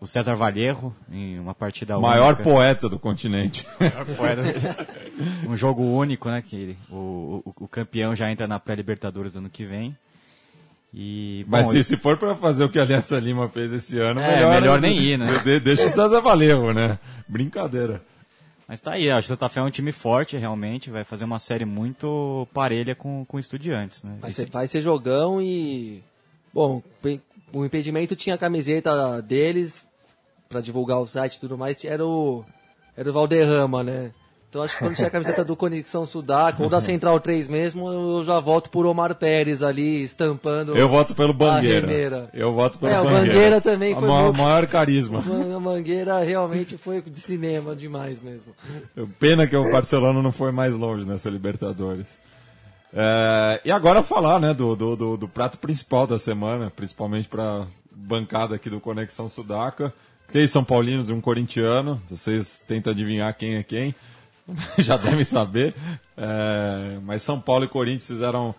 o César Vallejo em uma partida Maior única. poeta do continente. Maior poeta. um jogo único, né? Que o, o, o campeão já entra na pré-Libertadores do ano que vem. E, Mas bom, se, se for pra fazer o que a Aliança Lima fez esse ano, É, melhor, melhor nem ir, né? De- deixa o César Valerro, né? Brincadeira. Mas tá aí, acho que o Santa Fé é um time forte, realmente. Vai fazer uma série muito parelha com, com estudiantes, né? Vai ser, vai ser jogão e. Bom, o impedimento tinha a camiseta deles pra divulgar o site e tudo mais, era o. Era o Valderrama, né? Então acho que quando tiver a camiseta do Conexão Sudaca ou da Central 3 mesmo, eu já volto por Omar Pérez ali, estampando. Eu voto pelo Bangueira. Eu voto pelo É, o Bangueira. Bangueira também foi maior, muito- maior carisma. A Mangueira realmente foi de cinema demais mesmo. Pena que o Barcelona não foi mais longe nessa Libertadores. É, e agora falar né, do, do, do- do prato principal da semana, principalmente para bancada aqui do Conexão Sudaca. Três São Paulinos e um corintiano. Vocês tentam adivinhar quem é quem. Já devem saber. É, mas São Paulo e Corinthians fizeram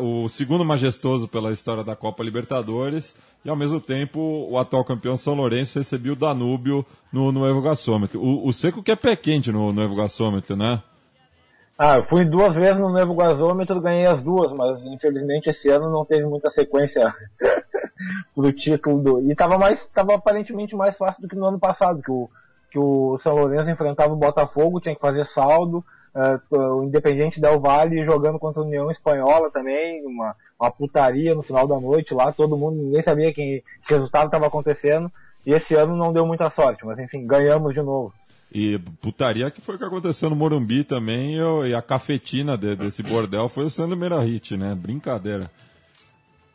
o segundo majestoso pela história da Copa Libertadores. E ao mesmo tempo, o atual campeão São Lourenço recebia o Danúbio no, no Evo Gassômetro. O, o Seco que é pé quente no, no Evo Gassômetro, né? Ah, eu fui duas vezes no Novo Gasômetro, ganhei as duas, mas infelizmente esse ano não teve muita sequência pro título do. E tava mais. tava aparentemente mais fácil do que no ano passado, que o, que o São Lourenço enfrentava o Botafogo, tinha que fazer saldo, eh, o Independente Del Valle jogando contra a União Espanhola também, uma, uma putaria no final da noite lá, todo mundo, ninguém sabia quem, que resultado estava acontecendo, e esse ano não deu muita sorte, mas enfim, ganhamos de novo. E putaria que foi o que aconteceu no Morumbi também, e, e a cafetina de- desse bordel foi o Sandro Merahit, né? Brincadeira.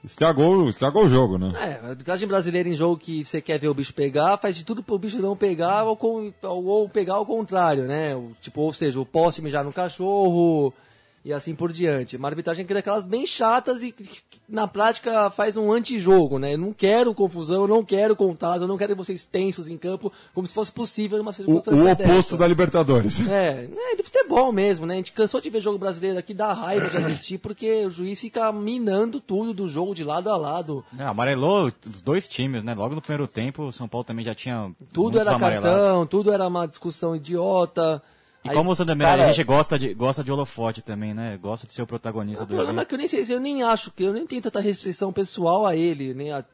Estragou, estragou o jogo, né? É, a arbitragem brasileira em jogo que você quer ver o bicho pegar, faz de tudo pro bicho não pegar ou, com- ou- pegar ao contrário, né? O, tipo, ou seja, o poste mijar no cachorro e assim por diante. Uma arbitragem que é daquelas bem chatas e que, na prática faz um antijogo, né? Eu não quero confusão, eu não quero contato, eu não quero vocês tensos em campo, como se fosse possível numa O, circunstância o oposto dessa. da Libertadores. É, é do futebol mesmo, né? A gente cansou de ver jogo brasileiro aqui, dá raiva de assistir, porque o juiz fica minando tudo do jogo de lado a lado. É, amarelou os dois times, né? Logo no primeiro tempo, o São Paulo também já tinha. Tudo era amarelados. cartão, tudo era uma discussão idiota. E Aí- como o Sandro cara- a gente gosta de, gosta de holofote também, né? Gosta de ser o protagonista O do problema é que eu nem sei, eu nem acho que eu nem tenho tanta restrição pessoal a ele, né? A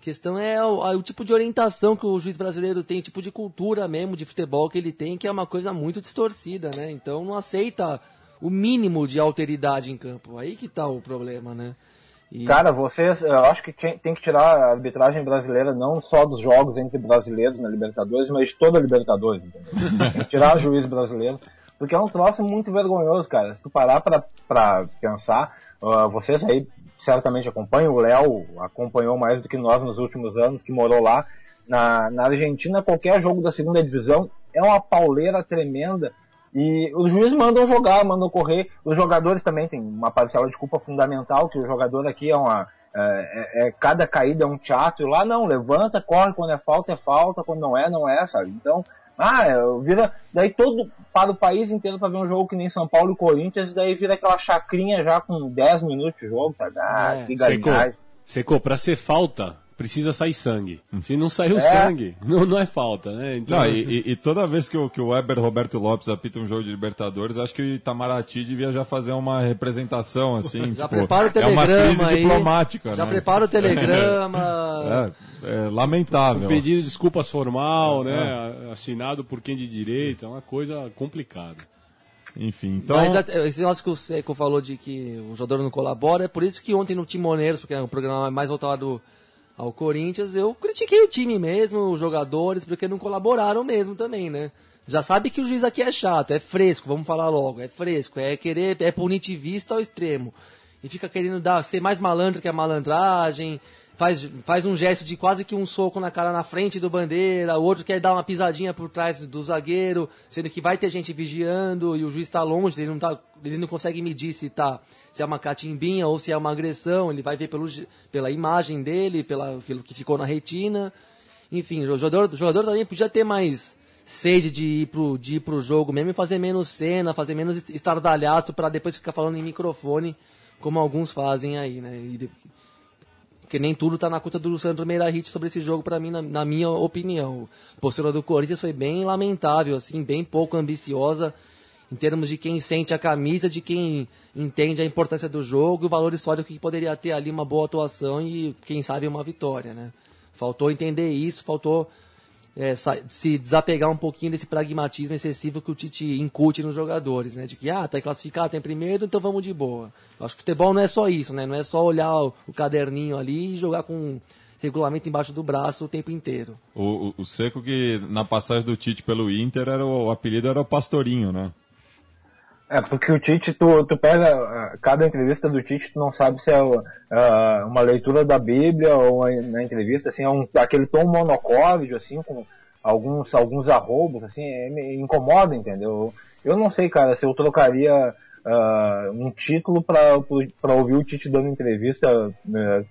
questão é o, a- o tipo de orientação que o juiz brasileiro tem, o tipo de cultura mesmo de futebol que ele tem, que é uma coisa muito distorcida, né? Então não aceita o mínimo de alteridade em campo. Aí que tá o problema, né? E- Cara, vocês, eu acho que tem que tirar a arbitragem brasileira não só dos jogos entre brasileiros na Libertadores, mas de toda a Libertadores, entendeu? Tem que tirar o juiz brasileiro, porque é um troço muito vergonhoso, cara. Se tu parar pra, pra pensar, ah, vocês aí certamente acompanham, o Léo acompanhou mais do que nós nos últimos anos, que morou lá. Na, na Argentina, qualquer jogo da segunda divisão é uma pauleira tremenda. E os juízes mandam jogar, mandam correr. Os jogadores também têm uma parcela de culpa fundamental, que o jogador aqui é uma. É, é- é- cada caída é um teatro. Lá não, levanta, corre, quando é falta é falta, quando não é, não é, sabe? Então, ah, é, vira. Daí todo. Para o país inteiro pra ver um jogo que nem São Paulo e Corinthians, daí vira aquela chacrinha já com 10 minutos de jogo, sabe? Ah, É. que Secou, secou, pra ser falta, precisa sair sangue. Se não saiu É. sangue, não, não é falta, né? Então, Não, e, e- toda vez que o, que o Weber Roberto Lopes apita um jogo de Libertadores, acho que o Itamaraty devia já fazer uma representação, assim. Já tipo, prepara o é uma telegrama crise aí. diplomática, Já né? prepara o telegrama. É, é lamentável. pedido de desculpas formal, né? Assinado por quem de direito, é uma coisa complicada. Enfim, então. Mas esse negócio que o Seco falou de que o jogador não colabora, é por isso que ontem no Timoneiros, porque é um programa mais voltado ao Corinthians, eu critiquei o time mesmo, os jogadores, porque não colaboraram mesmo também, né? Já sabe que o juiz aqui é chato, é fresco, vamos falar logo, é fresco, é querer, é punitivista ao extremo. E fica querendo dar, ser mais malandro que a malandragem, faz, faz um gesto de quase que um soco na cara na frente do bandeira, o outro quer dar uma pisadinha por trás do zagueiro, sendo que vai ter gente vigiando e o juiz está longe, ele não, tá, ele não consegue medir se, tá, se é uma catimbinha ou se é uma agressão, ele vai ver pelo, pela imagem dele, pela, pelo que ficou na retina. Enfim, o jogador, o jogador também podia ter mais sede de ir pro, de ir pro jogo mesmo e fazer menos cena, fazer menos estardalhaço para depois ficar falando em microfone, como alguns fazem aí, né? E porque nem tudo tá na conta do Sandro Meirahit sobre esse jogo para mim, na, na, minha opinião. A postura do Corinthians foi bem lamentável, assim, bem pouco ambiciosa em termos de quem sente a camisa, de quem entende a importância do jogo o valor histórico que poderia ter ali uma boa atuação e, quem sabe, uma vitória, né? Faltou entender isso, faltou é, se desapegar um pouquinho desse pragmatismo excessivo que o Tite incute nos jogadores, né? De que, ah, tá classificado, tem primeiro, então vamos de boa. Eu acho que futebol não é só isso, né? Não é só olhar o, o caderninho ali e jogar com regulamento embaixo do braço o tempo inteiro. O, o, o Seco que na passagem do Tite pelo Inter era o, o apelido era o Pastorinho, né? É, porque o Tite, tu, tu pega uh, cada entrevista do Tite, tu não sabe se é uh, uma leitura da Bíblia ou na entrevista, assim, é um, aquele tom monocórdio, assim, com alguns, alguns arrobos, assim, é, me incomoda, entendeu? Eu não sei, cara, se eu trocaria uh, um título para ouvir o Tite dando entrevista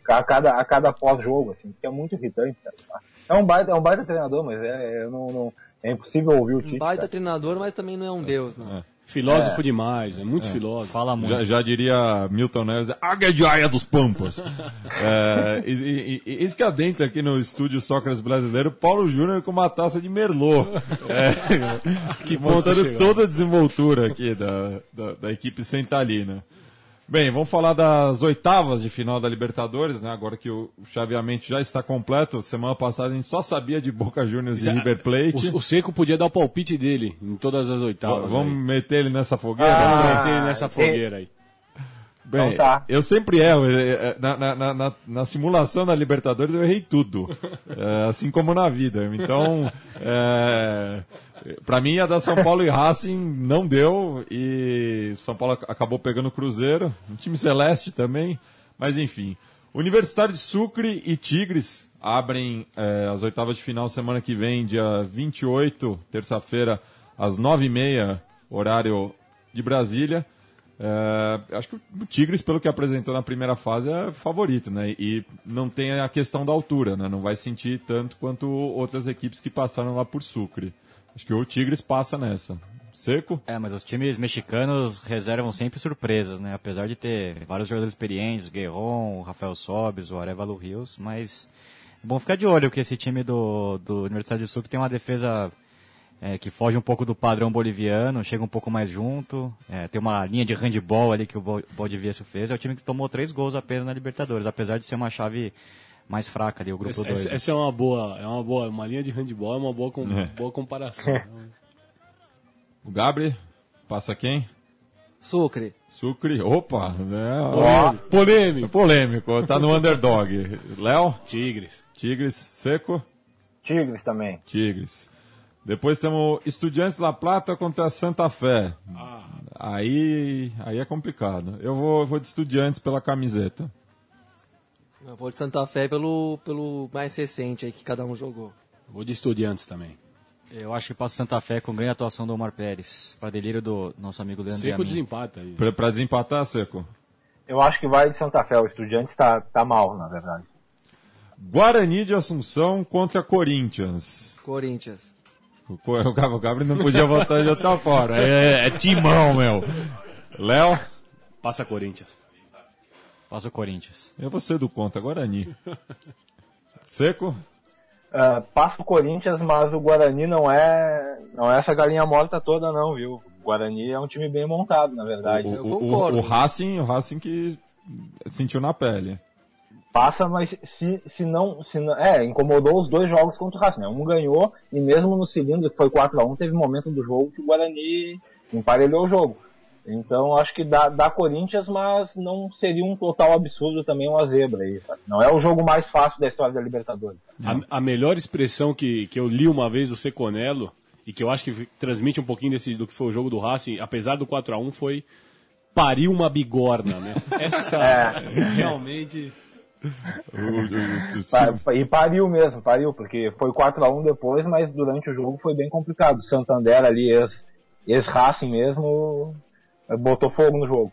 a cada, a cada pós-jogo, assim, que é muito irritante, cara. É um baita, é um baita treinador, mas é, é, não, não, é impossível ouvir o Tite. Um baita cara. treinador, mas também não é um deus, né? Filósofo é. demais, é muito é. filósofo. Fala muito. Já, já diria Milton Neves, águia de aia dos pampas. é, e, e, e esse que adentro aqui no estúdio Sócrates Brasileiro, Paulo Júnior com uma taça de Merlot. É, que mostrando toda a desenvoltura aqui da, da, da equipe centralina. Bem, vamos falar das oitavas de final da Libertadores, né? Agora que o chaveamento já está completo. Semana passada a gente só sabia de Boca Juniors e River Plate. O, o, Seco podia dar o palpite dele em todas as oitavas. Vamos aí. meter ele nessa fogueira? Ah, vamos meter ele nessa fogueira aí. Bem, então tá. eu sempre erro. É, é, na, na, na, na, simulação da Libertadores eu errei tudo. É, assim como na vida. Então, é, para mim, a da São Paulo e Racing não deu. E São Paulo acabou pegando o Cruzeiro. Um time celeste também. Mas enfim. Universitário de Sucre e Tigres abrem é, as oitavas de final semana que vem, dia 28, terça-feira, às 9h30, horário de Brasília. É, acho que o Tigres, pelo que apresentou na primeira fase, é favorito, né? E não tem a questão da altura, né? Não vai sentir tanto quanto outras equipes que passaram lá por Sucre. Acho que o Tigres passa nessa. Seco? É, mas os times mexicanos reservam sempre surpresas, né? Apesar de ter vários jogadores experientes, o Guerron, o Rafael Sobes, o Arevalo Rios, mas é bom ficar de olho que esse time do, do Universidade de Sucre tem uma defesa é, que foge um pouco do padrão boliviano, chega um pouco mais junto, é, tem uma linha de handball ali que o Baldivieso fez, é o time que tomou três gols apenas na Libertadores, apesar de ser uma chave mais fraca ali, o grupo 2. Essa, essa, é uma boa, é uma boa, uma linha de handball é uma boa, com, é. boa comparação. o Gabriel, passa quem? Sucre. Sucre, opa, né? Polêmico. Polêmico. Polêmico, tá no underdog. Léo? Tigres. Tigres, Seco? Tigres também. Tigres. Depois temos Estudiantes La Plata contra Santa Fé. Ah. Aí, aí é complicado. Eu vou, vou de Estudiantes pela camiseta. Eu vou de Santa Fé pelo, pelo mais recente aí que cada um jogou. Vou de Estudiantes também. Eu acho que passo Santa Fé com grande atuação do Omar Pérez, para delírio do nosso amigo Leandro Seco desempata aí. Pra, pra, desempatar, Seco? Eu acho que vai de Santa Fé, o Estudiantes tá, tá mal, na verdade. Guarani de Assunção contra Corinthians. Corinthians. O, Gabriel não podia votar de outra forma. É, é timão, meu. Léo? Passa Corinthians. Passa o Corinthians. Eu vou ser do contra, Guarani. Seco? Uh, passa o Corinthians, mas o Guarani não é não é essa galinha morta toda não, viu? O Guarani é um time bem montado, na verdade. O, o, o, o Racing, o Racing que sentiu na pele. Passa, mas se, se não, se não. É, incomodou os dois jogos contra o Racing. Né? Um ganhou, e mesmo no segundo, que foi 4 a 1 teve um momento do jogo que o Guarani emparelhou o jogo. Então acho que dá, dá Corinthians, mas não seria um total absurdo também uma zebra aí. Sabe? Não é o jogo mais fácil da história da Libertadores. A, a, melhor expressão que, que eu li uma vez do Seconello, e que eu acho que transmite um pouquinho desse, do que foi o jogo do Racing, apesar do 4 a 1 foi pariu uma bigorna, né? Essa é. realmente e pariu mesmo, pariu, porque foi 4x1 depois, mas durante o jogo foi bem complicado. Santander ali, ex-Racing mesmo, botou fogo no jogo.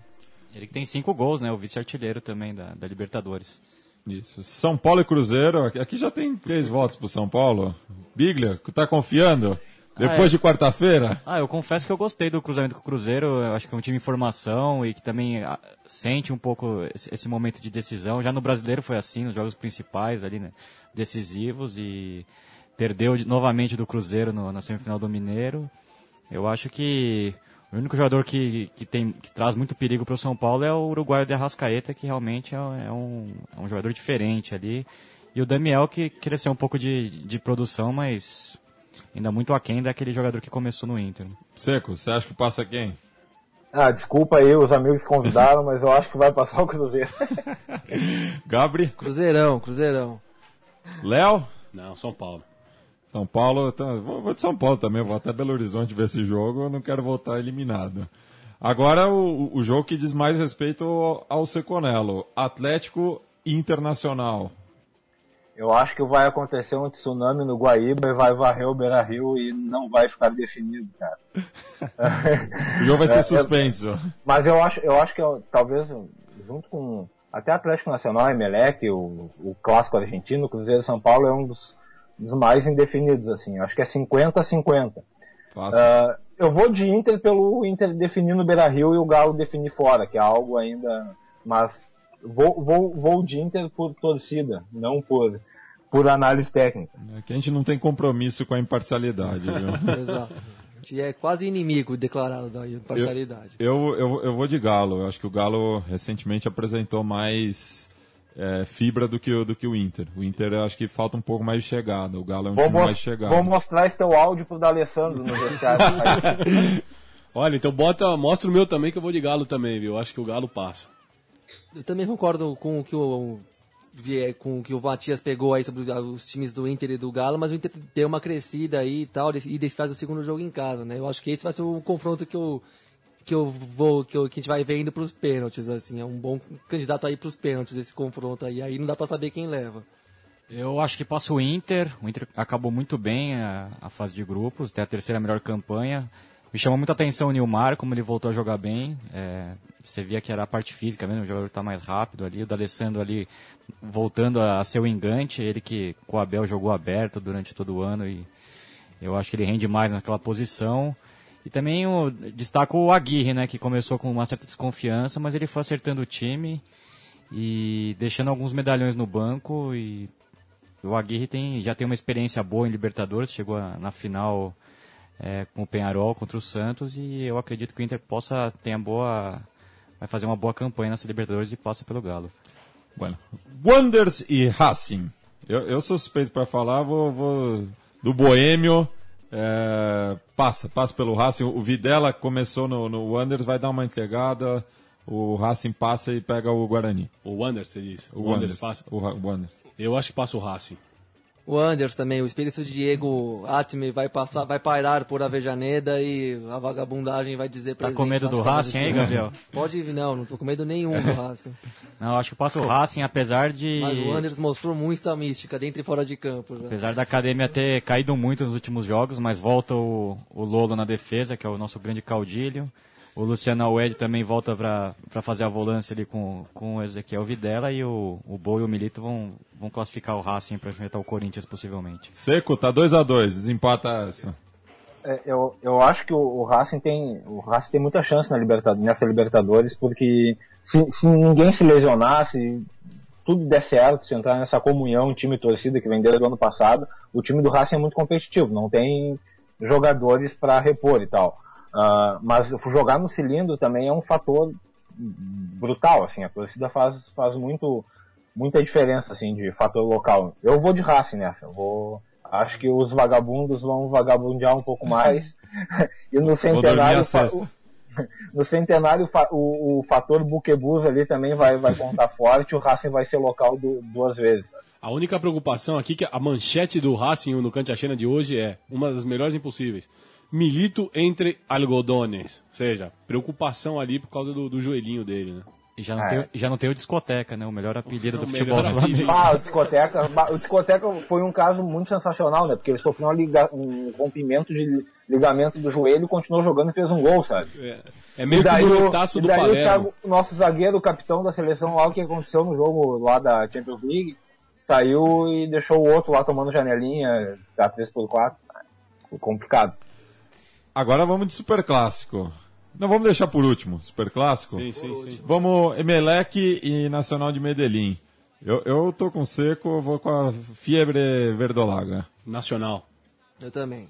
Ele que tem cinco gols, né? O vice-artilheiro também da, da, Libertadores. Isso. São Paulo e Cruzeiro. Aqui já tem três votos pro São Paulo. Biglia, tá confiando? Depois Ah, é. de quarta-feira? Ah, eu confesso que eu gostei do cruzamento com o Cruzeiro. Eu acho que é um time em formação e que também ah, sente um pouco esse, esse momento de decisão. Já no brasileiro foi assim, nos jogos principais ali, né? Decisivos e perdeu de- novamente do Cruzeiro no- na semifinal do Mineiro. Eu acho que o único jogador que, que, tem, que traz muito perigo para o São Paulo é o uruguaio de Arrascaeta, que realmente é, é um, é um jogador diferente ali. E o Daniel, que cresceu um pouco de, de produção, mas ainda muito aquém daquele jogador que começou no Inter. Seco, você acha que passa quem? Ah, desculpa aí os amigos que convidaram, mas eu acho que vai passar o Cruzeiro. Gabri? Cruzeirão, Cruzeirão. Léo? Não, São Paulo. São Paulo, vou, de São Paulo também, vou até Belo Horizonte ver esse jogo, eu não quero voltar eliminado. Agora o, o jogo que diz mais respeito ao, ao Seconello, Atlético Internacional. Eu acho que vai acontecer um tsunami no Guaíba e vai varrer o Beira Rio e não vai ficar definido, cara. O jogo vai É, ser é- suspenso. Mas eu acho, eu acho que eu- talvez junto com até Atlético Nacional, Emelec, o, o clássico argentino, o Cruzeiro São Paulo é um dos, dos mais indefinidos, assim. Eu acho que é 50 a 50. Fácil. Ah, eu vou de Inter pelo Inter definir no Beira Rio e o Galo definir fora, que é algo ainda. Mas vou, vou, vou de Inter por torcida, não por, por análise técnica. É que a gente não tem compromisso com a imparcialidade, viu? Exato. É quase inimigo declarado da imparcialidade. Eu, eu, eu vou de Galo. Eu acho que o Galo recentemente apresentou mais é, fibra do que, o- do que o Inter. O Inter eu acho que falta um pouco mais de chegada. O Galo é um Vou, time mais chegado. vou mostrar esse teu áudio pro D'Alessandro no vestiário. Olha, então bota, mostra o meu também que eu vou de Galo também, viu? Eu acho que o Galo passa. Eu também concordo com o que o, com o, que o Matias pegou aí sobre os times do Inter e do Galo, mas o Inter deu uma crescida aí e tal, e desse- faz o segundo jogo em casa, né? Eu acho que esse vai ser o confronto que eu, que eu vou, que, eu, que a gente vai ver indo pros pênaltis, assim. É um bom candidato aí pros pênaltis esse confronto aí. Aí não dá pra saber quem leva. Eu acho que passa o Inter. O Inter acabou muito bem a, a fase de grupos, tem a terceira melhor campanha. Me chamou muita atenção o Nilmar, como ele voltou a jogar bem. É, você via que era a parte física mesmo, o jogador está mais rápido ali. O D'Alessandro ali voltando a, a ser o engante, ele que com o Abel jogou aberto durante todo o ano e eu acho que ele rende mais naquela posição. E também o, destaco o Aguirre, né, que começou com uma certa desconfiança, mas ele foi acertando o time e deixando alguns medalhões no banco e o Aguirre tem, já tem uma experiência boa em Libertadores, chegou a- na final é, com o Penharol contra o Santos e eu acredito que o Inter possa ter boa, vai fazer uma boa campanha nessa Libertadores e passa pelo Galo. Bueno. Wonders e Racing. Eu, eu sou suspeito para falar, vou, vou do Boêmio. É, passa, passa pelo Racing. O Videla começou no, no Wonders, vai dar uma entregada. O Racing passa e pega o Guarani. O Wanderers, você diz. O, O Wanderers passa. O Ra- Wonders. Eu acho que passa o Racing. O Anders também, o espírito de Diego Atme vai passar, vai pairar por Avejaneda e a vagabundagem vai dizer Tá presente com medo do Racing aí. Gabriel? Pode vir, não, não tô com medo nenhum do Racing. Não, acho que passa o Racing, apesar de... Mas o Anders mostrou muita mística dentro e fora de campo. Já. Apesar da academia ter caído muito nos últimos jogos, mas volta o, o Lolo na defesa, que é o nosso grande caudilho. O Luciano Alwed também volta para fazer a volância ali com, com o Ezequiel Videla e o, o Bo e o Milito vão, vão classificar o Racing para enfrentar o Corinthians possivelmente. Seco, tá 2 a 2 desempata essa. É, eu, eu acho que o, o Racing tem o Racing tem muita chance na Libertadores, nessa Libertadores porque se, se ninguém se lesionar, se tudo der certo, se entrar nessa comunhão time e torcida que vem desde o ano passado, o time do Racing é muito competitivo, não tem jogadores para repor e tal. Ah, mas jogar no cilindro também é um fator brutal, assim, a torcida faz, faz muito muita diferença assim de fator local. Eu vou de Racing nessa, vou Acho que os vagabundos vão vagabundear um pouco mais. e no centenário, o- no centenário o, o fator buquebus ali também vai, vai contar forte. O Racing vai ser local du- duas vezes. A única preocupação aqui que a manchete do Racing no Cante a Chena de hoje é uma das melhores impossíveis. Milito entre algodones. Ou seja, preocupação ali por causa do, do joelhinho dele, né? E já não, É. tem, já não tem o discoteca, né? O melhor apelido O do futebol sul-americano. Ah, o discoteca, o discoteca foi um caso muito sensacional, né? Porque ele sofreu uma liga- um rompimento de ligamento do joelho, continuou jogando e fez um gol, sabe? É, é meio e daí, que o o, boletaço e do daí o. Thiago, o nosso zagueiro, o capitão da seleção lá, o que aconteceu no jogo lá da Champions League, saiu e deixou o outro lá tomando janelinha da 3x4. Ficou complicado. Agora vamos de super clássico. Não, vamos deixar por último, super clássico. Sim, sim, sim. Vamos Emelec e Nacional de Medellín. Eu, eu tô com seco, vou com a Fiebre Verdolaga. Nacional. Eu também.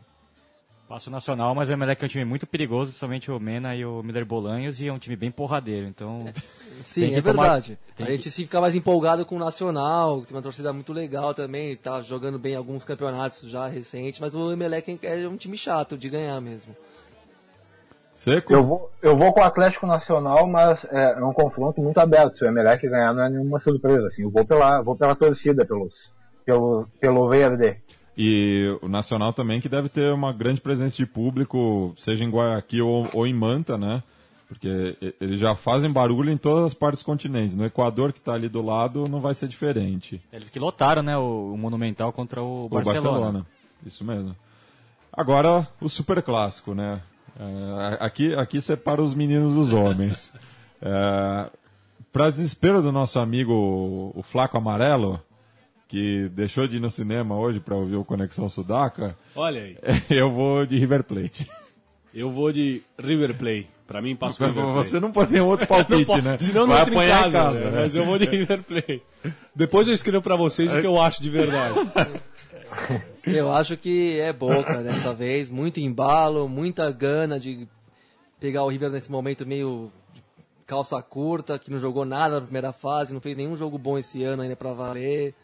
Passo nacional, mas o Emelec é um time muito perigoso, principalmente o Mena e o Miller Bolanhos, e é um time bem porradeiro, então... Sim, que é tomar- verdade. tem a que- gente se fica mais empolgado com o Nacional, que tem uma torcida muito legal também, tá jogando bem alguns campeonatos já recentes, mas o Emelec é um time chato de ganhar mesmo. Seco? Eu vou, eu vou com o Atlético Nacional, mas é, é um confronto muito aberto. Se o Emelec ganhar, não é nenhuma surpresa. Assim, eu vou pela, vou pela torcida, pelos, pelo, pelo verde. E o Nacional também, que deve ter uma grande presença de público, seja em Guayaquil ou, ou em Manta, né? Porque eles já fazem barulho em todas as partes do continente. No Equador, que está ali do lado, não vai ser diferente. Eles que lotaram, né, o, o Monumental contra o O Barcelona. Barcelona. Isso mesmo. Agora, o super clássico, né? É, aqui, aqui separa os meninos dos homens. É, Para desespero do nosso amigo, o Flaco Amarelo, que deixou de ir no cinema hoje para ouvir o Conexão Sudaca, Olha aí. eu vou de River Plate. Eu vou de River Play. Pra mim, passa o River Play. Você não pode ter outro palpite, Não né? Senão não Vai entra em casa, em né? né? Mas eu vou de River Play. Depois eu escrevo pra vocês o que eu acho de verdade. Eu acho que é Boca dessa vez, muito embalo, muita gana de pegar o River nesse momento meio calça curta, que não jogou nada na primeira fase, não fez nenhum jogo bom esse ano ainda pra valer.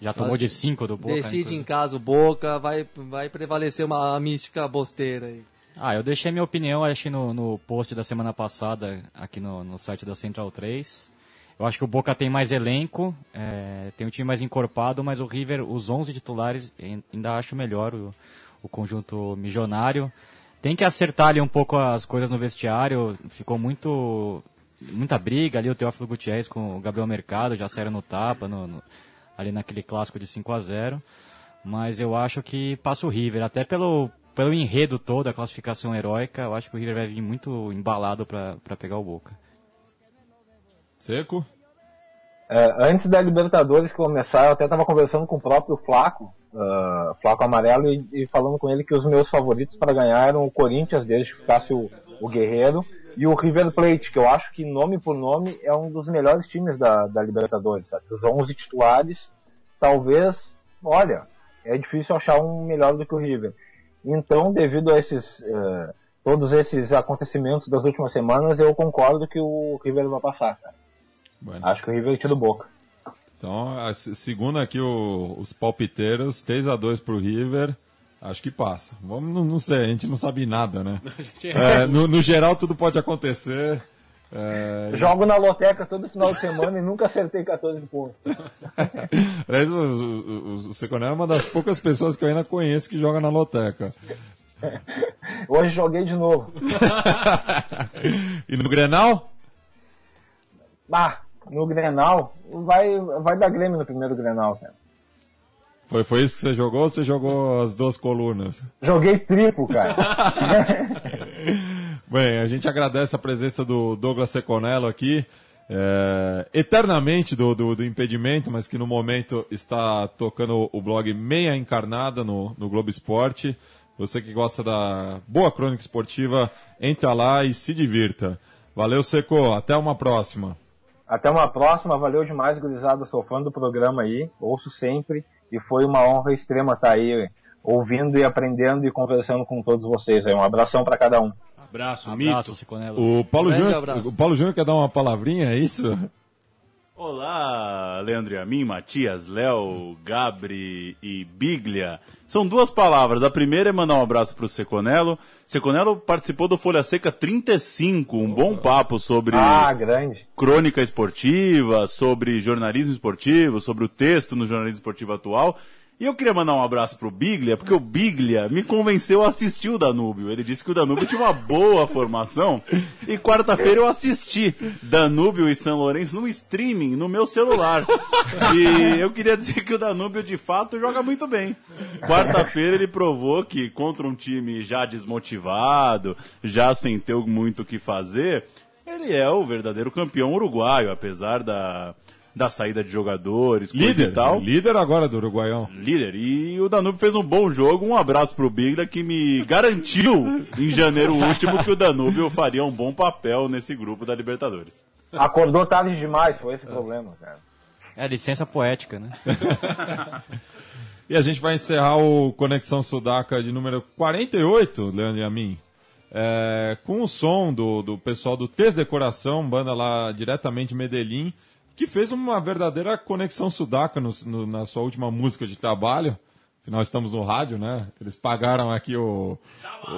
Já tomou de 5 do Boca. Decide inclusive. em casa o Boca, vai, vai prevalecer uma mística bosteira aí. Ah, eu deixei minha opinião, acho que no, no post da semana passada, aqui no, no site da Central 3. Eu acho que o Boca tem mais elenco, é, tem um time mais encorpado, mas o River, os 11 titulares, ai- ainda acho melhor o, o conjunto milionário. Tem que acertar ali um pouco as coisas no vestiário, ficou muito muita briga ali, o Teófilo Gutierrez com o Gabriel Mercado, já saíram no tapa, no- no- ali naquele clássico de 5 a 0 mas eu acho que passa o River, até pelo, pelo enredo todo, a classificação heróica, eu acho que o River vai vir muito embalado para pegar o Boca. Seco? É, antes da Libertadores começar, eu até estava conversando com o próprio Flaco, ah, Flaco Amarelo, e, e falando com ele que os meus favoritos para ganhar eram o Corinthians, desde que ficasse o, o Guerreiro, e o River Plate, que eu acho que nome por nome é um dos melhores times da, da Libertadores, sabe? Os 11 titulares, talvez, olha, é difícil achar um melhor do que o River. Então, devido a esses, eh, todos esses acontecimentos das últimas semanas, eu concordo que o River vai passar, cara. Bueno. Acho que o River tira boca. Então, a- se- segundo aqui o- os palpiteiros, 3x2 pro River, acho que passa. Vamos, não, não sei, a gente não sabe nada, né? É, no, no geral, tudo pode acontecer. É, Jogo na loteca todo final de semana e nunca acertei 14 pontos. Aliás, o, o, o, Seconel é uma das poucas pessoas que eu ainda conheço que joga na loteca. Hoje joguei de novo. E no Grenal? Ah, no Grenal, vai, vai dar Grêmio no primeiro Grenal, cara. Foi, foi isso que você jogou ou você jogou as duas colunas? Joguei triplo, cara. Bem, a gente agradece a presença do Douglas Seconello aqui, é, eternamente do, do, do impedimento, mas que no momento está tocando o blog Meia Encarnada no, no Globo Esporte. Você que gosta da boa crônica esportiva, entra lá e se divirta. Valeu, Seco. Até uma próxima. Até uma próxima, valeu demais, gurizada. Sou fã do programa aí, ouço sempre. E foi uma honra extrema estar aí, ouvindo e aprendendo e conversando com todos vocês. aí. Um abração para cada um. Abraço, Abraço, mito. Ciconello. O Paulo, Júnior, o Paulo Júnior quer dar uma palavrinha, é isso? Olá, Leandro e a mim, Matias, Léo, Gabri e Biglia. São duas palavras. A primeira é mandar um abraço pro Seconello. Seconello participou do Folha Seca 35, um bom papo sobre Ah, crônica esportiva, sobre jornalismo esportivo, sobre o texto no jornalismo esportivo atual. E eu queria mandar um abraço pro Biglia, porque o Biglia me convenceu a assistir o Danúbio. Ele disse que o Danúbio tinha uma boa formação. E quarta-feira eu assisti Danúbio e São Lourenço no streaming, no meu celular. E eu queria dizer que o Danúbio de fato joga muito bem. Quarta-feira ele provou que contra um time já desmotivado, já sem ter muito o que fazer, ele é o verdadeiro campeão uruguaio, apesar da, da saída de jogadores, coisa Líder, e tal. líder agora do Uruguaião. Líder. E o Danúbio fez um bom jogo. Um abraço pro Biglia que me garantiu em janeiro último que o Danúbio faria um bom papel nesse grupo da Libertadores. Acordou tarde demais, foi esse o problema, cara. É licença poética, né? E a gente vai encerrar o Conexão Sudaca de número 48, Leandro e a mim, é, com o som do, do pessoal do Tez Decoração, banda lá diretamente de Medellín, que fez uma verdadeira conexão sudaca no- no- na sua última música de trabalho. Afinal, estamos no rádio, né? Eles pagaram aqui o,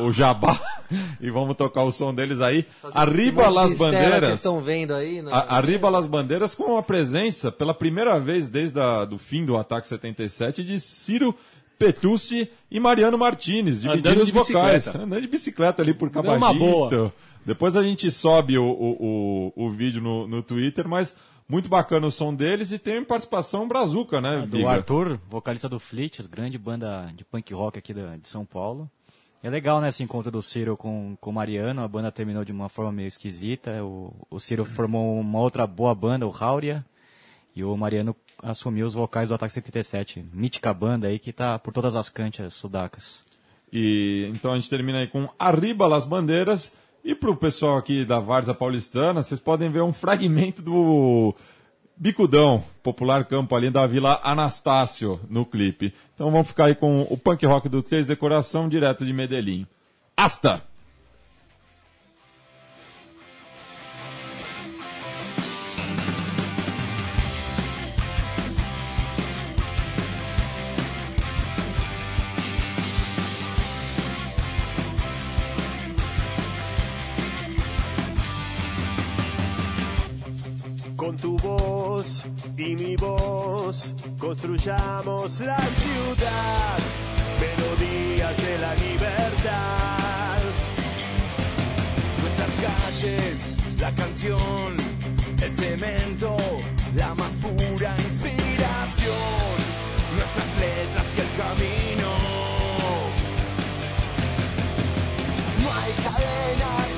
o jabá e vamos tocar o som deles aí. Arriba Esse monte las bandeiras. estão vendo aí, né? A- Arriba las bandeiras com a presença, pela primeira vez desde do fim do ataque 77, de Ciro Petrucci e Mariano Martinez, dividindo Andando os de vocais. bicicleta. Andando de bicicleta ali por Cabagito. boa. Depois a gente sobe o, o, o, o vídeo no, no Twitter, mas muito bacana o som deles e tem participação brazuca, né? Do Biga? Arthur, vocalista do Fleet, grande banda de punk rock aqui de São Paulo. É legal, né, esse encontro do Ciro com, com o Mariano. A banda terminou de uma forma meio esquisita. O, o Ciro formou uma outra boa banda, o Rauria. E o Mariano assumiu os vocais do Ataque 77. Mítica banda aí que tá por todas as canchas sudacas. E então a gente termina aí com Arriba las Bandeiras. E pro pessoal aqui da Varza Paulistana, vocês podem ver um fragmento do Bicudão, popular campo ali da Vila Anastácio, no clipe. Então vamos ficar aí com o punk rock do Três Decoração, direto de Medellín. Hasta! Y mi voz construyamos la ciudad, melodías de la libertad. Nuestras calles, la canción, el cemento, la más pura inspiración. Nuestras letras y el camino. No hay cadenas